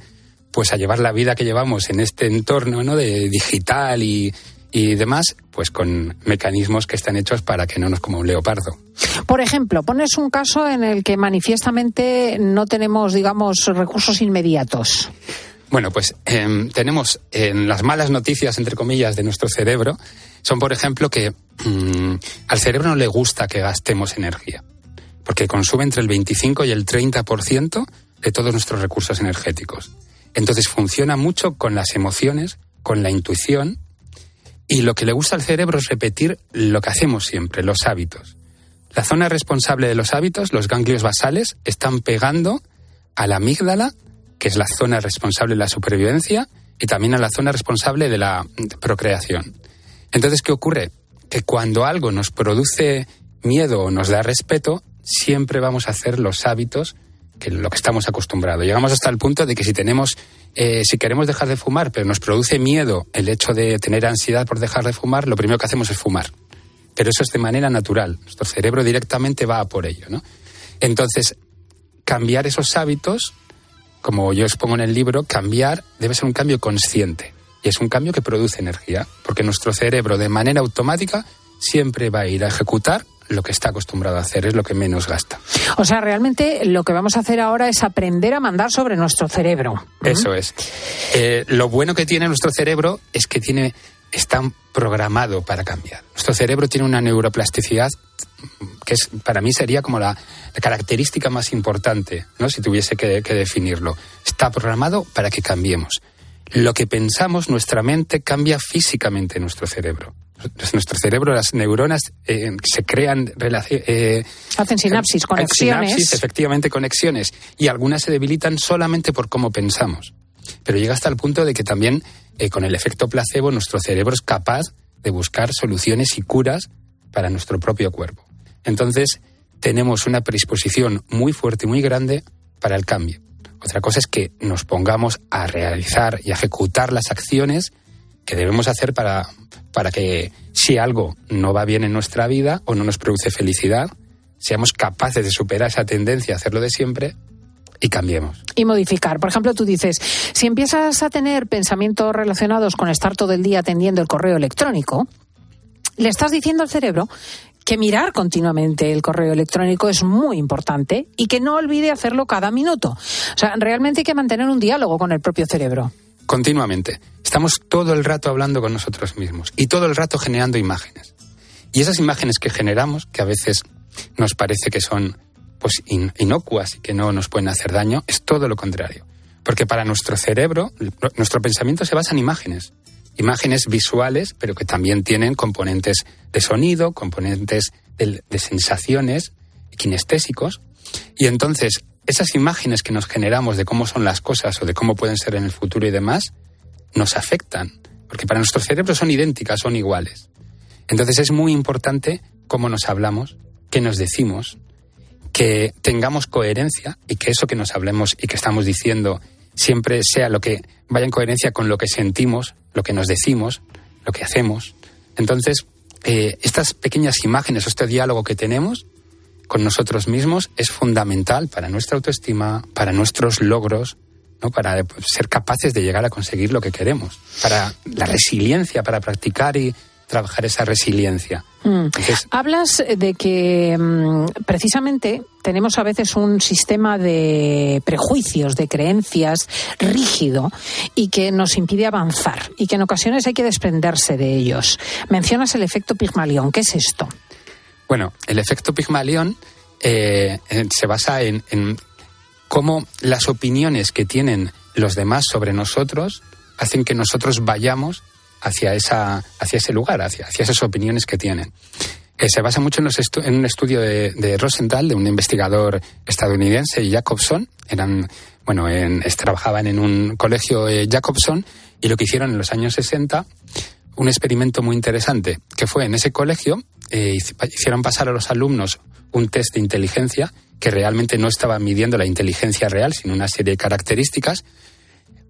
pues a llevar la vida que llevamos en este entorno ¿no? de digital y, y demás, pues con mecanismos que están hechos para que no nos coma un leopardo. Por ejemplo, pones un caso en el que manifiestamente no tenemos, digamos, recursos inmediatos. Bueno, pues em, tenemos en las malas noticias, entre comillas, de nuestro cerebro, son, por ejemplo, que mm, al cerebro no le gusta que gastemos energía, porque consume entre el 25 y el 30% de todos nuestros recursos energéticos. Entonces funciona mucho con las emociones, con la intuición, y lo que le gusta al cerebro es repetir lo que hacemos siempre, los hábitos. La zona responsable de los hábitos, los ganglios basales, están pegando a la amígdala, que es la zona responsable de la supervivencia, y también a la zona responsable de la procreación. Entonces, ¿qué ocurre? Que cuando algo nos produce miedo o nos da respeto, siempre vamos a hacer los hábitos que lo que estamos acostumbrados. Llegamos hasta el punto de que si tenemos, eh, si queremos dejar de fumar, pero nos produce miedo el hecho de tener ansiedad por dejar de fumar, lo primero que hacemos es fumar. Pero eso es de manera natural. Nuestro cerebro directamente va a por ello. Entonces, cambiar esos hábitos, como yo expongo en el libro, cambiar debe ser un cambio consciente. Y es un cambio que produce energía, porque nuestro cerebro de manera automática siempre va a ir a ejecutar lo que está acostumbrado a hacer, es lo que menos gasta. O sea, realmente lo que vamos a hacer ahora es aprender a mandar sobre nuestro cerebro. Eso es. Eh, lo bueno que tiene nuestro cerebro es que tiene está programado para cambiar. Nuestro cerebro tiene una neuroplasticidad que es, para mí sería como la, característica más importante, ¿no? si tuviese que definirlo. Está programado para que cambiemos lo que pensamos, nuestra mente cambia físicamente nuestro cerebro. Nuestro cerebro, las neuronas eh, se crean eh, hacen sinapsis, conexiones. Sinapsis, efectivamente conexiones, y algunas se debilitan solamente por cómo pensamos. Pero llega hasta el punto de que también eh, con el efecto placebo nuestro cerebro es capaz de buscar soluciones y curas para nuestro propio cuerpo. Entonces tenemos una predisposición muy fuerte, muy grande para el cambio. Otra cosa es que nos pongamos a realizar y ejecutar las acciones que debemos hacer para, para que si algo no va bien en nuestra vida o no nos produce felicidad, seamos capaces de superar esa tendencia a hacerlo de siempre y cambiemos. Y modificar. Por ejemplo, tú dices, si empiezas a tener pensamientos relacionados con estar todo el día atendiendo el correo electrónico, le estás diciendo al cerebro que mirar continuamente el correo electrónico es muy importante y que no olvide hacerlo cada minuto. O sea, realmente hay que mantener un diálogo con el propio cerebro. Continuamente. Estamos todo el rato hablando con nosotros mismos y todo el rato generando imágenes. Y esas imágenes que generamos, que a veces nos parece que son pues inocuas y que no nos pueden hacer daño, es todo lo contrario. Porque para nuestro cerebro, nuestro pensamiento se basa en imágenes imágenes visuales, pero que también tienen componentes de sonido, componentes de, sensaciones, kinestésicos. Y entonces, esas imágenes que nos generamos de cómo son las cosas o de cómo pueden ser en el futuro y demás, nos afectan. Porque para nuestro cerebro son idénticas, son iguales. Entonces es muy importante cómo nos hablamos, qué nos decimos, que tengamos coherencia y que eso que nos hablemos y que estamos diciendo siempre sea lo que vaya en coherencia con lo que sentimos, lo que nos decimos, lo que hacemos. Entonces, eh, estas pequeñas imágenes, este diálogo que tenemos con nosotros mismos es fundamental para nuestra autoestima, para nuestros logros, ¿no? para ser capaces de llegar a conseguir lo que queremos, para la resiliencia, para practicar y trabajar esa resiliencia. Mm. Hablas de que mm, precisamente tenemos a veces un sistema de prejuicios, de creencias rígido y que nos impide avanzar y que en ocasiones hay que desprenderse de ellos. Mencionas el efecto Pigmalión. ¿Qué es esto? Bueno, el efecto Pigmalión eh, se basa en, en cómo las opiniones que tienen los demás sobre nosotros hacen que nosotros vayamos hacia, esa, hacia ese lugar, hacia, hacia esas opiniones que tienen. Eh, se basa mucho en, un estudio de, Rosenthal, de un investigador estadounidense, Jacobson. Eran, bueno, en, trabajaban en un colegio eh, Jacobson y lo que hicieron en los años 60, un experimento muy interesante, que fue en ese colegio, eh, hicieron pasar a los alumnos un test de inteligencia que realmente no estaba midiendo la inteligencia real, sino una serie de características,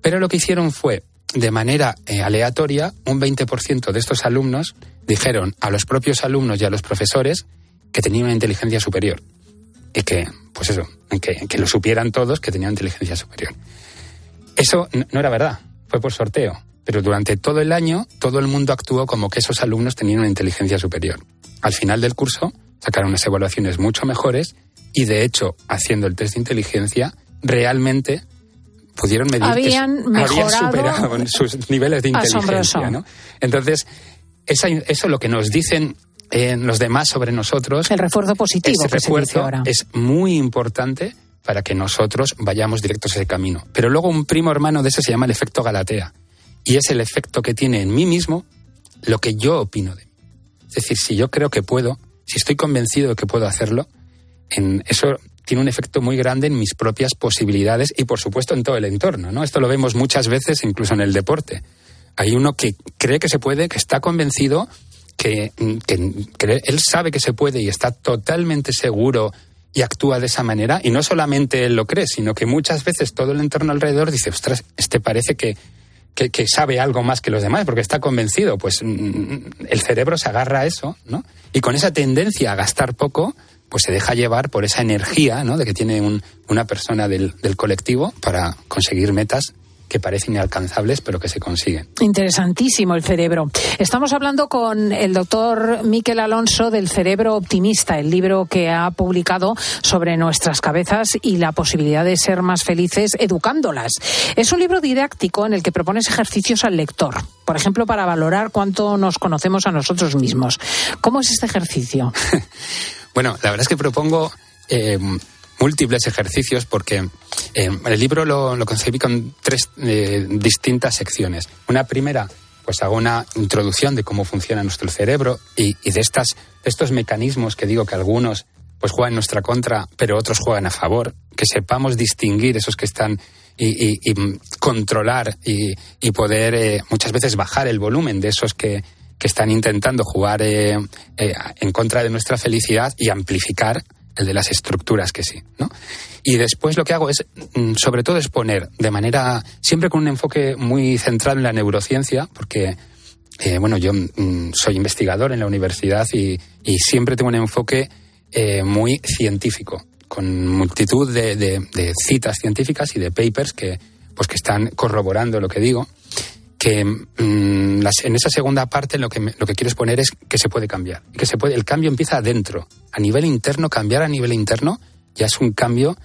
pero lo que hicieron fue de manera eh, aleatoria, un 20% de estos alumnos dijeron a los propios alumnos y a los profesores que tenían una inteligencia superior. Y que, pues eso, que, que lo supieran todos que tenían inteligencia superior. Eso no era verdad, fue por sorteo. Pero durante todo el año todo el mundo actuó como que esos alumnos tenían una inteligencia superior. Al final del curso sacaron unas evaluaciones mucho mejores y de hecho, haciendo el test de inteligencia, realmente pudieron medir habían, que habían superado sus niveles de inteligencia. ¿no? Entonces, esa, eso lo que nos dicen eh, los demás sobre nosotros. El refuerzo positivo. Ese refuerzo es muy importante para que nosotros vayamos directos a ese camino. Pero luego un primo hermano de ese se llama el efecto Galatea. Y es el efecto que tiene en mí mismo lo que yo opino de mí. Es decir, si yo creo que puedo, si estoy convencido de que puedo hacerlo, en eso tiene un efecto muy grande en mis propias posibilidades y, por supuesto, en todo el entorno. ¿no? Esto lo vemos muchas veces, incluso en el deporte. Hay uno que cree que se puede, que está convencido, que, él sabe que se puede y está totalmente seguro y actúa de esa manera. Y no solamente él lo cree, sino que muchas veces todo el entorno alrededor dice, ostras, este parece que, que, que, sabe algo más que los demás, porque está convencido. Pues mm, mm, el cerebro se agarra a eso, ¿no? Y con esa tendencia a gastar poco, pues se deja llevar por esa energía ¿no? de que tiene una persona del, del colectivo para conseguir metas que parecen inalcanzables, pero que se consiguen. Interesantísimo el cerebro. Estamos hablando con el doctor Miquel Alonso del Cerebro Optimista, el libro que ha publicado sobre nuestras cabezas y la posibilidad de ser más felices educándolas. Es un libro didáctico en el que propones ejercicios al lector, por ejemplo, para valorar cuánto nos conocemos a nosotros mismos. ¿Cómo es este ejercicio? bueno, la verdad es que propongo eh, múltiples ejercicios porque eh, el libro lo, concebí con tres eh, distintas secciones. Una primera, pues hago una introducción de cómo funciona nuestro cerebro y, y de estas, estos mecanismos que digo que algunos pues juegan en nuestra contra, pero otros juegan a favor, que sepamos distinguir esos que están y, y, y controlar y, poder eh, muchas veces bajar el volumen de esos que, que están intentando jugar eh, eh, en contra de nuestra felicidad y amplificar el de las estructuras que sí, ¿no? Y después lo que hago es, mm, sobre todo, exponer de manera, siempre con un enfoque muy centrado en la neurociencia, porque, eh, bueno, yo mm, soy investigador en la universidad y, siempre tengo un enfoque muy científico, con multitud de, de, de, citas científicas y de papers que, pues, que están corroborando lo que digo que las, en esa segunda parte lo que, me, lo que quiero exponer es que se puede cambiar. Que se puede, el cambio empieza adentro. A nivel interno, cambiar a nivel interno ya es un cambio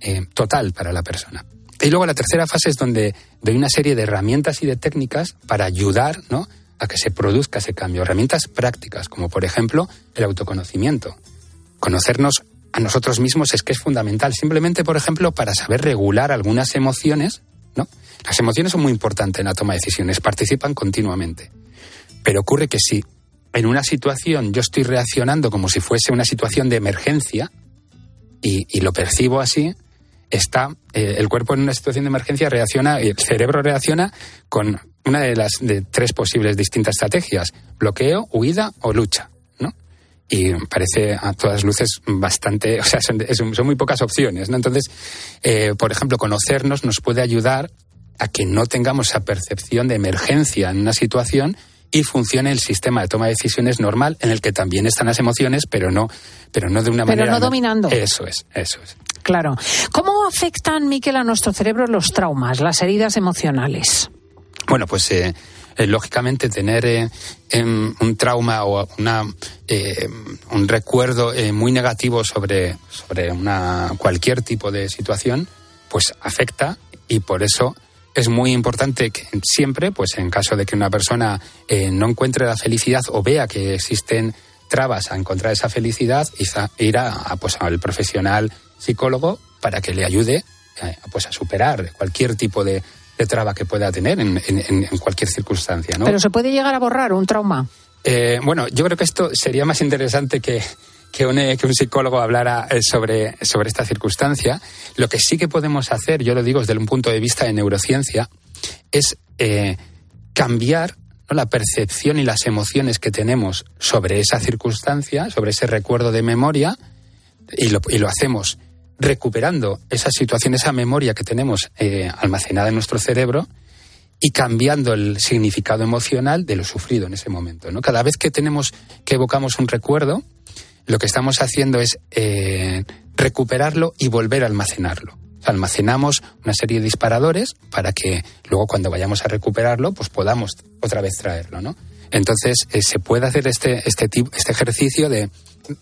eh, total para la persona. Y luego la tercera fase es donde doy una serie de herramientas y de técnicas para ayudar ¿no? a que se produzca ese cambio. Herramientas prácticas, como por ejemplo el autoconocimiento. Conocernos a nosotros mismos es que es fundamental. Simplemente, por ejemplo, para saber regular algunas emociones, ¿no? Las emociones son muy importantes en la toma de decisiones, participan continuamente. Pero ocurre que si en una situación yo estoy reaccionando como si fuese una situación de emergencia y, lo percibo así, está eh, el cuerpo en una situación de emergencia reacciona, el cerebro reacciona con una de las tres posibles distintas estrategias: bloqueo, huida o lucha. Y parece a todas luces bastante, o sea, son, son muy pocas opciones. ¿no? Entonces, eh, por ejemplo, conocernos nos puede ayudar a que no tengamos esa percepción de emergencia en una situación y funcione el sistema de toma de decisiones normal en el que también están las emociones, pero no, pero no de una pero manera. no dominando. Eso es, eso es. Claro. ¿Cómo afectan, Miquel, a nuestro cerebro los traumas, las heridas emocionales? Bueno, pues eh, eh, lógicamente tener eh, un trauma o una, eh, un recuerdo muy negativo sobre, sobre una, cualquier tipo de situación, pues afecta y por eso es muy importante que siempre, pues en caso de que una persona no encuentre la felicidad o vea que existen trabas a encontrar esa felicidad, ir a, pues, al profesional psicólogo para que le ayude pues, a superar cualquier tipo de, de traba que pueda tener en, en, en cualquier circunstancia. ¿no? Pero se puede llegar a borrar un trauma. Eh, bueno, yo creo que esto sería más interesante que, que un, que un, psicólogo hablara eh, sobre, sobre esta circunstancia. Lo que sí que podemos hacer, yo lo digo desde un punto de vista de neurociencia, es eh, cambiar ¿no? la percepción y las emociones que tenemos sobre esa circunstancia, sobre ese recuerdo de memoria, y lo, y lo hacemos recuperando esa situación, esa memoria que tenemos eh, almacenada en nuestro cerebro y cambiando el significado emocional de lo sufrido en ese momento. ¿no? Cada vez que tenemos que evocamos un recuerdo, lo que estamos haciendo es eh, recuperarlo y volver a almacenarlo. Almacenamos una serie de disparadores para que luego cuando vayamos a recuperarlo, pues podamos otra vez traerlo, ¿no? Entonces eh, se puede hacer este, este, este ejercicio de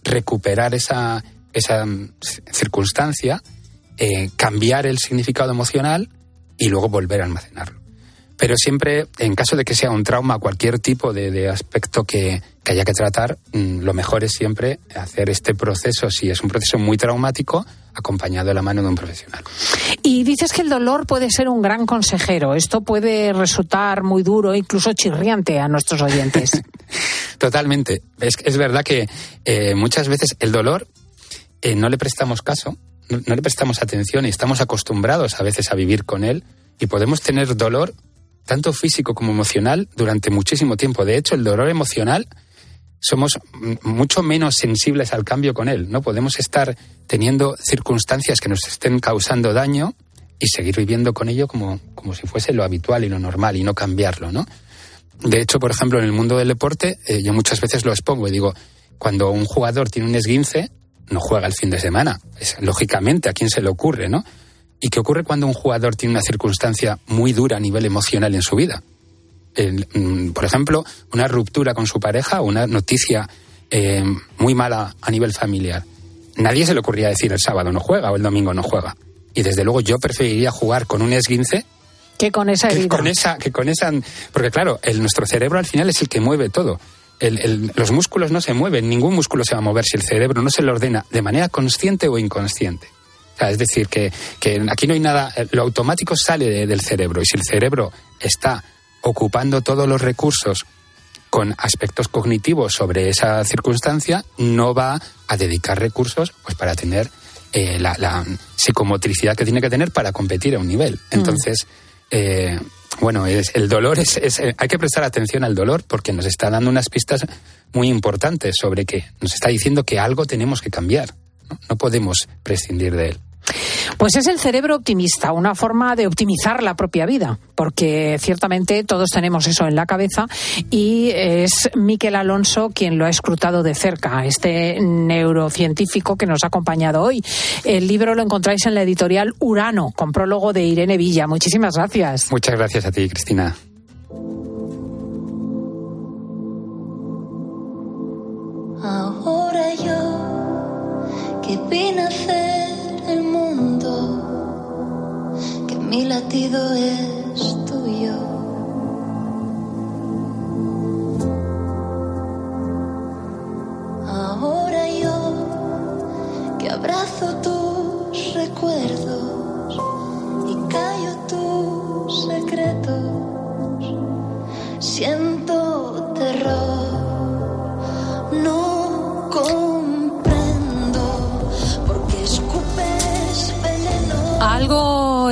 recuperar esa, esa mm, circunstancia, eh, cambiar el significado emocional y luego volver a almacenarlo. Pero siempre, en caso de que sea un trauma, cualquier tipo de, aspecto que, que, haya que tratar, mm, lo mejor es siempre hacer este proceso, si es un proceso muy traumático, acompañado de la mano de un profesional. Y dices que el dolor puede ser un gran consejero. Esto puede resultar muy duro, incluso chirriante a nuestros oyentes. Totalmente. Es, es verdad que eh, muchas veces el dolor eh, no le prestamos caso, no, le prestamos atención y estamos acostumbrados a veces a vivir con él y podemos tener dolor tanto físico como emocional, durante muchísimo tiempo. De hecho, el dolor emocional somos mucho menos sensibles al cambio con él. No podemos estar teniendo circunstancias que nos estén causando daño y seguir viviendo con ello como, como si fuese lo habitual y lo normal y no cambiarlo, ¿no? De hecho, por ejemplo, en el mundo del deporte, eh, yo muchas veces lo expongo y digo, cuando un jugador tiene un esguince, no juega el fin de semana. Es, lógicamente, ¿a quién se le ocurre, no? ¿Y qué ocurre cuando un jugador tiene una circunstancia muy dura a nivel emocional en su vida? Mm, por ejemplo, una ruptura con su pareja o una noticia eh, muy mala a nivel familiar. Nadie se le ocurría decir el sábado no juega o el domingo no juega. Y desde luego yo preferiría jugar con un esguince que con esa que con esa que con esa porque claro el, nuestro cerebro al final es el que mueve todo los músculos no se mueven ningún músculo se va a mover si el cerebro no se lo ordena de manera consciente o inconsciente es decir, que, aquí no hay nada, lo automático sale del cerebro y si el cerebro está ocupando todos los recursos con aspectos cognitivos sobre esa circunstancia, no va a dedicar recursos pues, para tener eh, la, psicomotricidad que tiene que tener para competir a un nivel. Mm. Entonces, eh, bueno, es, el dolor es, hay que prestar atención al dolor porque nos está dando unas pistas muy importantes sobre que nos está diciendo que algo tenemos que cambiar. no podemos prescindir de él. Pues es el cerebro optimista, una forma de optimizar la propia vida, porque ciertamente todos tenemos eso en la cabeza y es Miquel Alonso quien lo ha escrutado de cerca, este neurocientífico que nos ha acompañado hoy. El libro lo encontráis en la editorial Urano, con prólogo de Irene Villa. Muchísimas gracias. Muchas gracias a ti, Cristina. Ahora yo, que vine a el mundo, que mi latido es tuyo. Ahora yo, que abrazo tus recuerdos y callo tus secretos,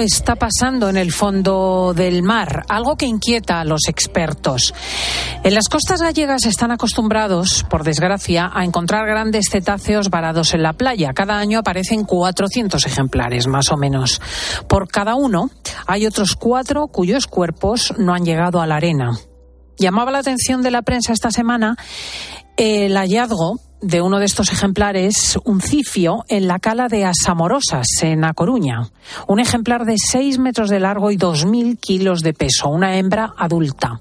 está pasando en el fondo del mar, algo que inquieta a los expertos. En las costas gallegas están acostumbrados, por desgracia, a encontrar grandes cetáceos varados en la playa. Cada año aparecen 400 ejemplares, más o menos. Por cada uno, hay otros cuatro cuyos cuerpos no han llegado a la arena. Llamaba la atención de la prensa esta semana el hallazgo de uno de estos ejemplares, un cifio, en la cala de Asamorosas, en A Coruña. Un ejemplar de 6 metros de largo y 2.000 kilos de peso, una hembra adulta.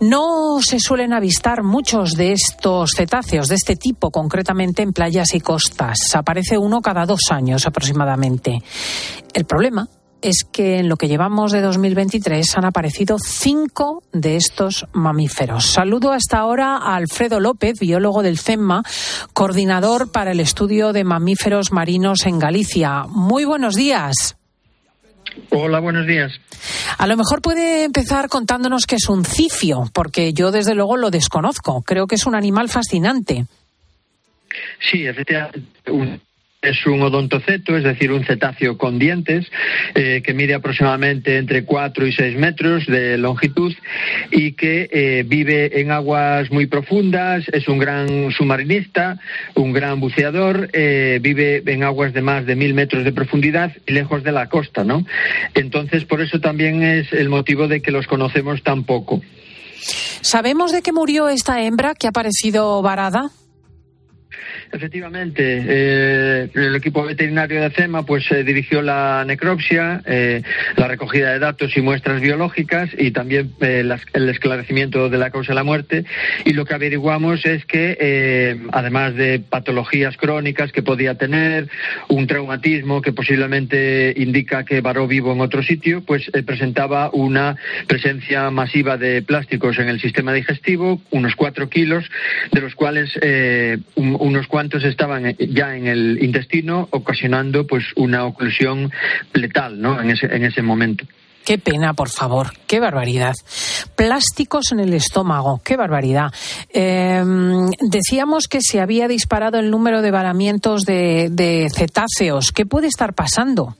No se suelen avistar muchos de estos cetáceos, de este tipo, concretamente en playas y costas. Aparece uno cada dos años aproximadamente. El problema es que en lo que llevamos de 2023 han aparecido cinco de estos mamíferos. Saludo hasta ahora a Alfredo López, biólogo del CEMMA, coordinador para el estudio de mamíferos marinos en Galicia. Muy buenos días. Hola, buenos días. A lo mejor puede empezar contándonos qué es un cifio, porque yo desde luego lo desconozco. Creo que es un animal fascinante. Sí, efectivamente. Es un odontoceto, es decir, un cetáceo con dientes, eh, que mide aproximadamente entre 4 y 6 metros de longitud y que eh, vive en aguas muy profundas, es un gran submarinista, un gran buceador, eh, vive en aguas de más de mil metros de profundidad lejos de la costa, ¿no? Entonces, por eso también es el motivo de que los conocemos tan poco. ¿Sabemos de qué murió esta hembra que ha aparecido varada? Efectivamente, eh, el equipo veterinario de CEMA pues eh, dirigió la necropsia, eh, la recogida de datos y muestras biológicas y también eh, el esclarecimiento de la causa de la muerte. Y lo que averiguamos es que, además de patologías crónicas que podía tener, un traumatismo que posiblemente indica que varó vivo en otro sitio, pues presentaba una presencia masiva de plásticos en el sistema digestivo, unos cuatro kilos, de los cuales un- unos cuantos estaban eh, ya en el intestino, ocasionando pues una oclusión letal, ¿no? En ese, en ese momento. Qué pena, por favor, qué barbaridad. Plásticos en el estómago, qué barbaridad. Eh, decíamos que se había disparado el número de varamientos de cetáceos. ¿Qué puede estar pasando?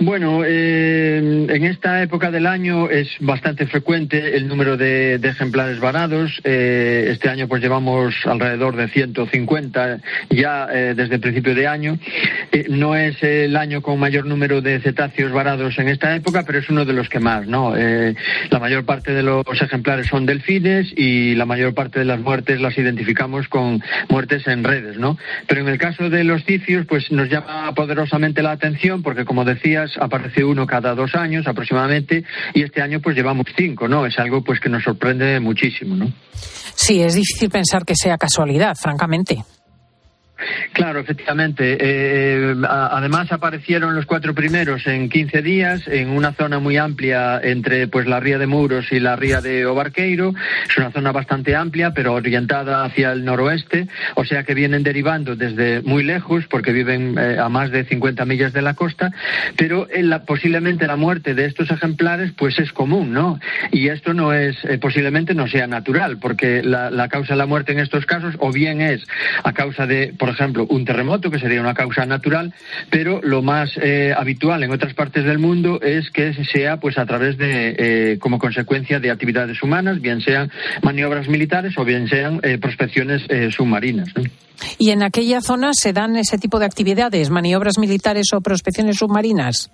Bueno, eh, en esta época del año es bastante frecuente el número de, ejemplares varados. Eh, este año pues llevamos alrededor de 150 ya eh, desde el principio de año. Eh, no es el año con mayor número de cetáceos varados en esta época, pero es uno de los que más, ¿no? La mayor parte de los ejemplares son delfines y la mayor parte de las muertes las identificamos con muertes en redes, ¿no? Pero en el caso de los cicios, pues nos llama poderosamente la atención porque, decías, aparece uno cada dos años aproximadamente y este año pues llevamos cinco, ¿no? Es algo pues que nos sorprende muchísimo, ¿no? Sí, es difícil pensar que sea casualidad, francamente. Claro, efectivamente. Eh, a- además aparecieron los cuatro primeros en 15 días en una zona muy amplia entre pues la ría de Muros y la ría de Obarqueiro. Es una zona bastante amplia, pero orientada hacia el noroeste, o sea que vienen derivando desde muy lejos porque viven eh, a más de 50 millas de la costa, pero posiblemente la muerte de estos ejemplares pues es común, ¿no? Y esto no es eh, posiblemente no sea natural, porque la, la causa de la muerte en estos casos o bien es a causa de, por ejemplo, un terremoto, que sería una causa natural, pero lo más eh, habitual en otras partes del mundo es que sea pues a través de, eh, como consecuencia de actividades humanas, bien sean maniobras militares o bien sean eh, prospecciones eh, submarinas. ¿Y en aquella zona se dan ese tipo de actividades, maniobras militares o prospecciones submarinas?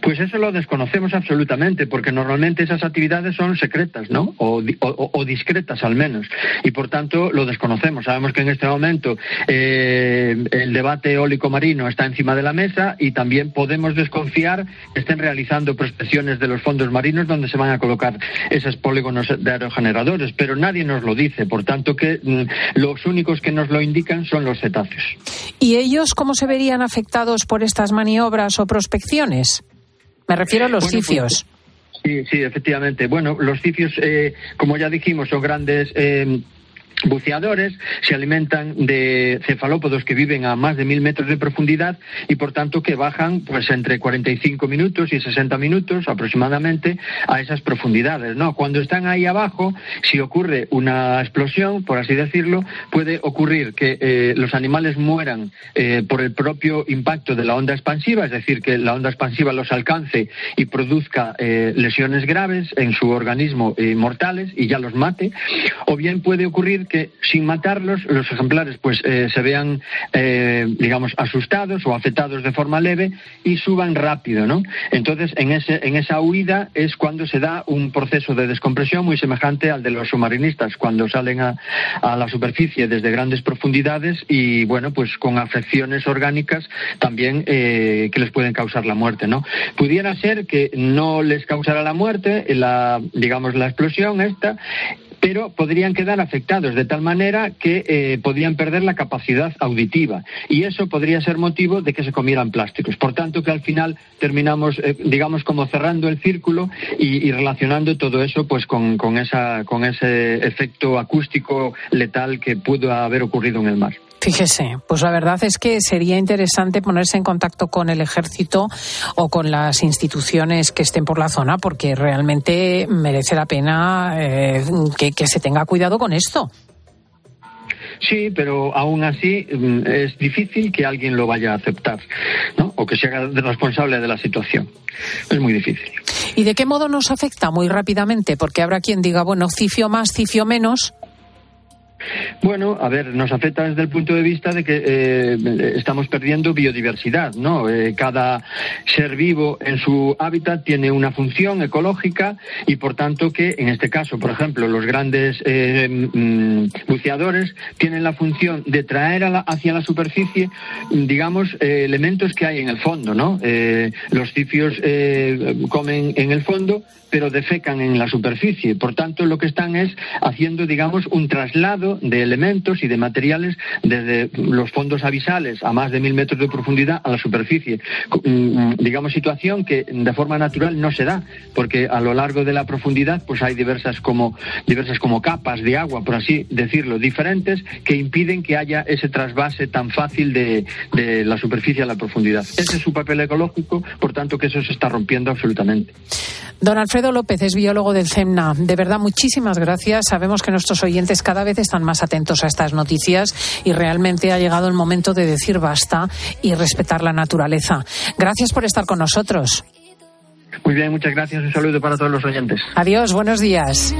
Pues eso lo desconocemos absolutamente, porque normalmente esas actividades son secretas, ¿no? O, di- o- o discretas al menos. Y por tanto lo desconocemos. Sabemos que en este momento eh, el debate eólico marino está encima de la mesa y también podemos desconfiar que estén realizando prospecciones de los fondos marinos donde se van a colocar esos polígonos de aerogeneradores. Pero nadie nos lo dice. Por tanto que mm, los únicos que nos lo indican son los cetáceos. ¿Y ellos cómo se verían afectados por estas maniobras o prospecciones? Me refiero a los Bueno, pues. Sí, sí, efectivamente. Bueno, los cicios, eh, como ya dijimos, son grandes eh, buceadores, se alimentan de cefalópodos que viven a más de mil metros de profundidad y por tanto que bajan pues entre 45 minutos y 60 minutos aproximadamente a esas profundidades, ¿no? Cuando están ahí abajo, si ocurre una explosión, por así decirlo, puede ocurrir que eh, los animales mueran eh, por el propio impacto de la onda expansiva, es decir, que la onda expansiva los alcance y produzca eh, lesiones graves en su organismo mortales y ya los mate, o bien puede ocurrir que sin matarlos los ejemplares pues eh, se vean eh, digamos asustados o afectados de forma leve y suban rápido, ¿no? Entonces en ese en esa huida es cuando se da un proceso de descompresión muy semejante al de los submarinistas cuando salen a, a la superficie desde grandes profundidades y bueno pues con afecciones orgánicas también eh, que les pueden causar la muerte, ¿no? Pudiera ser que no les causara la muerte la digamos la explosión esta pero podrían quedar afectados de tal manera que eh, podrían perder la capacidad auditiva y eso podría ser motivo de que se comieran plásticos. Por tanto, que al final terminamos, eh, digamos, como cerrando el círculo y, relacionando todo eso pues con ese efecto acústico letal que pudo haber ocurrido en el mar. Fíjese, pues la verdad es que sería interesante ponerse en contacto con el ejército o con las instituciones que estén por la zona, porque realmente merece la pena eh, que, que se tenga cuidado con esto. Sí, pero aún así mm, es difícil que alguien lo vaya a aceptar, ¿no? O que se haga responsable de la situación. Es muy difícil. ¿Y de qué modo nos afecta? Muy rápidamente, porque habrá quien diga, bueno, cifio más, cifio menos. Bueno, a ver, nos afecta desde el punto de vista de que eh, estamos perdiendo biodiversidad, ¿no? Eh, cada ser vivo en su hábitat tiene una función ecológica y, por tanto, que en este caso, por ejemplo, los grandes eh, mm, buceadores tienen la función de traer hacia la superficie, digamos, elementos que hay en el fondo, ¿no? Los cifios eh, comen en el fondo, pero defecan en la superficie. Por tanto, lo que están es haciendo, digamos, un traslado de elementos y de materiales desde los fondos abisales a más de mil metros de profundidad a la superficie. Co- mm, Digamos, situación que de forma natural no se da, porque a lo largo de la profundidad pues hay diversas como, diversas como capas de agua, por así decirlo, diferentes, que impiden que haya ese trasvase tan fácil de, de la superficie a la profundidad. Ese es su papel ecológico, por tanto que eso se está rompiendo absolutamente. Don Alfredo López es biólogo del CEMNA. De verdad, muchísimas gracias. Sabemos que nuestros oyentes cada vez están más atentos a estas noticias y realmente ha llegado el momento de decir basta y respetar la naturaleza. Gracias por estar con nosotros. Muy bien, muchas gracias. Un saludo para todos los oyentes. Adiós, buenos días.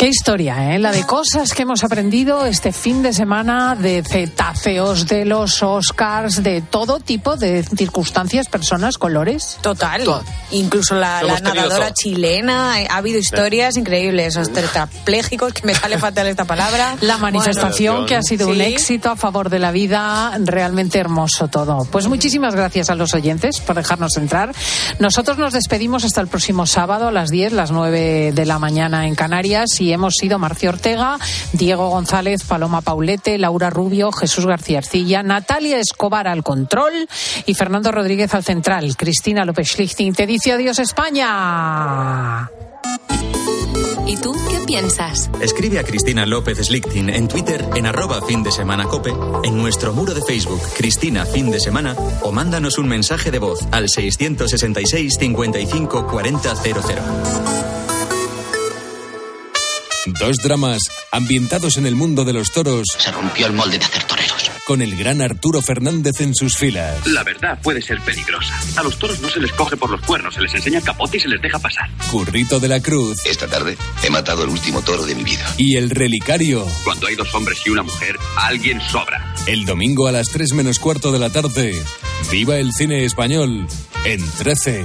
Qué historia, ¿eh? La de cosas que hemos aprendido este fin de semana, de cetáceos, de los Oscars, de todo tipo de circunstancias, personas, colores. Total. Incluso la, nadadora todo. chilena, eh, ha habido historias increíbles, los tetrapléjicos, que me sale fatal esta palabra. La manifestación Bueno, que ha sido un éxito a favor de la vida, realmente hermoso todo. Pues muchísimas gracias a los oyentes por dejarnos entrar. Nosotros nos despedimos hasta el próximo sábado a las 10, las 9 de la mañana en Canarias y hemos sido Marcio Ortega, Diego González, Paloma Paulete, Laura Rubio, Jesús García Arcilla, Natalia Escobar al control y Fernando Rodríguez al central. Cristina López Schlichting te dice adiós España. ¿Y tú qué piensas? Escribe a Cristina López Slichting en Twitter en arroba fin de semana cope, en nuestro muro de Facebook Cristina Fin de Semana o mándanos un mensaje de voz al 666 55 40 00. Dos dramas ambientados en el mundo de los toros. Se rompió el molde de hacer toreros. Con el gran Arturo Fernández en sus filas. La verdad puede ser peligrosa. A los toros no se les coge por los cuernos, se les enseña capote y se les deja pasar. Currito de la Cruz Esta tarde he matado el último toro de mi vida. y el Relicario. Cuando hay dos hombres y una mujer, alguien sobra. El domingo a las 3 menos cuarto de la tarde. Viva el cine español en 13.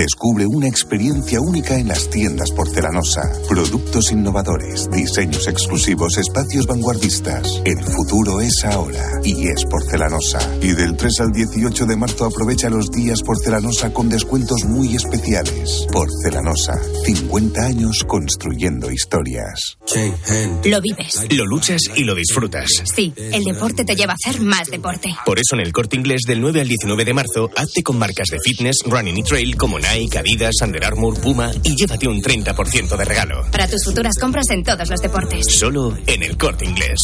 Descubre una experiencia única en las tiendas porcelanosa. Productos innovadores, diseños exclusivos, espacios vanguardistas. El futuro es ahora y es porcelanosa. Y del 3 al 18 de marzo aprovecha los días porcelanosa con descuentos muy especiales. Porcelanosa, 50 años construyendo historias. Lo vives. Lo luchas y lo disfrutas. Sí, el deporte te lleva a hacer más deporte. Por eso en el corte inglés del 9 al 19 de marzo, hazte con marcas de fitness, running y trail como Nike, Adidas, Under Armour, Puma y llévate un 30% de regalo. Para tus futuras compras en todos los deportes. Solo en el corte inglés.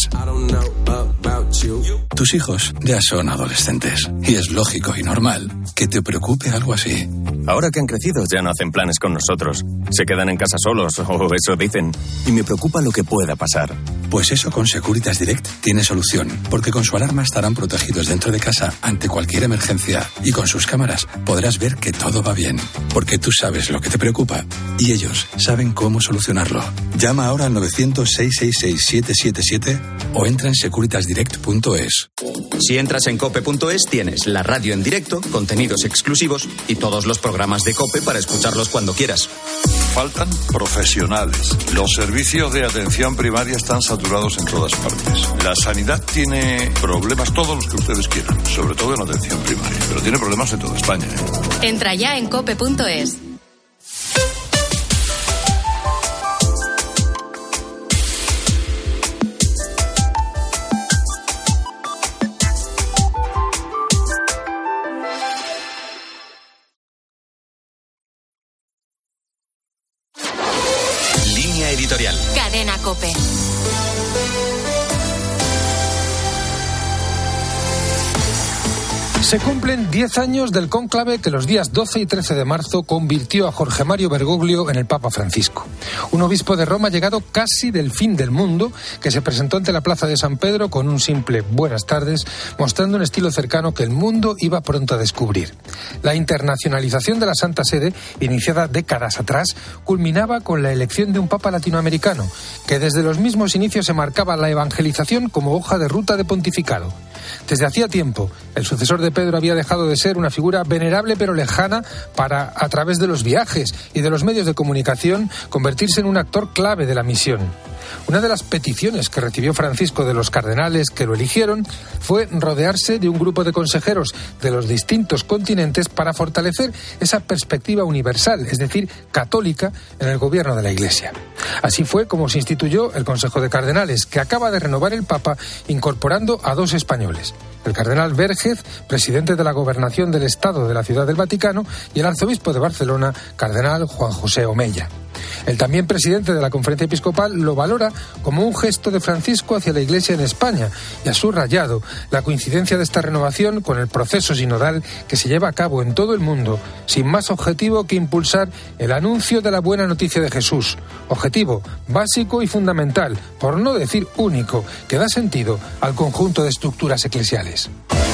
Tus hijos ya son adolescentes y es lógico y normal que te preocupe algo así. Ahora que han crecido ya no hacen planes con nosotros. Se quedan en casa solos, o eso dicen. Y me preocupa lo que pueda pasar. Pues eso con Securitas Direct tiene solución, porque con su alarma estarán protegidos dentro de casa ante cualquier emergencia y con sus cámaras podrás ver que todo va bien, porque tú sabes lo que te preocupa y ellos saben cómo solucionarlo. Llama ahora al 900-666-777 o entra en securitasdirect.es. Si entras en cope.es tienes la radio en directo, contenidos exclusivos y todos los programas de Cope para escucharlos cuando quieras. Faltan profesionales. Los servicios de atención primaria están saturados en todas partes. La sanidad tiene problemas todos los que ustedes quieran, sobre todo en atención primaria, pero tiene problemas en toda España. ¿eh? Entra ya en cope.es. Cadena Cope. Se cumplen 10 años del cónclave que los días 12 y 13 de marzo convirtió a Jorge Mario Bergoglio en el Papa Francisco. Un obispo de Roma llegado casi del fin del mundo que se presentó ante la plaza de San Pedro con un simple buenas tardes, mostrando un estilo cercano que el mundo iba pronto a descubrir. La internacionalización de la Santa Sede, iniciada décadas atrás, culminaba con la elección de un Papa latinoamericano, que desde los mismos inicios se marcaba la evangelización como hoja de ruta de pontificado. Desde hacía tiempo, el sucesor de Pedro había dejado de ser una figura venerable pero lejana para, a través de los viajes y de los medios de comunicación, convertirse en un actor clave de la misión. Una de las peticiones que recibió Francisco de los cardenales que lo eligieron fue rodearse de un grupo de consejeros de los distintos continentes para fortalecer esa perspectiva universal, es decir, católica, en el gobierno de la Iglesia. Así fue como se instituyó el Consejo de Cardenales, que acaba de renovar el Papa incorporando a dos españoles el cardenal Vergez, presidente de la gobernación del Estado de la Ciudad del Vaticano, y el arzobispo de Barcelona, cardenal Juan José Omeya. El también presidente de la conferencia episcopal lo valora como un gesto de Francisco hacia la Iglesia en España y ha subrayado la coincidencia de esta renovación con el proceso sinodal que se lleva a cabo en todo el mundo, sin más objetivo que impulsar el anuncio de la buena noticia de Jesús, objetivo básico y fundamental, por no decir único, que da sentido al conjunto de estructuras eclesiales. Space.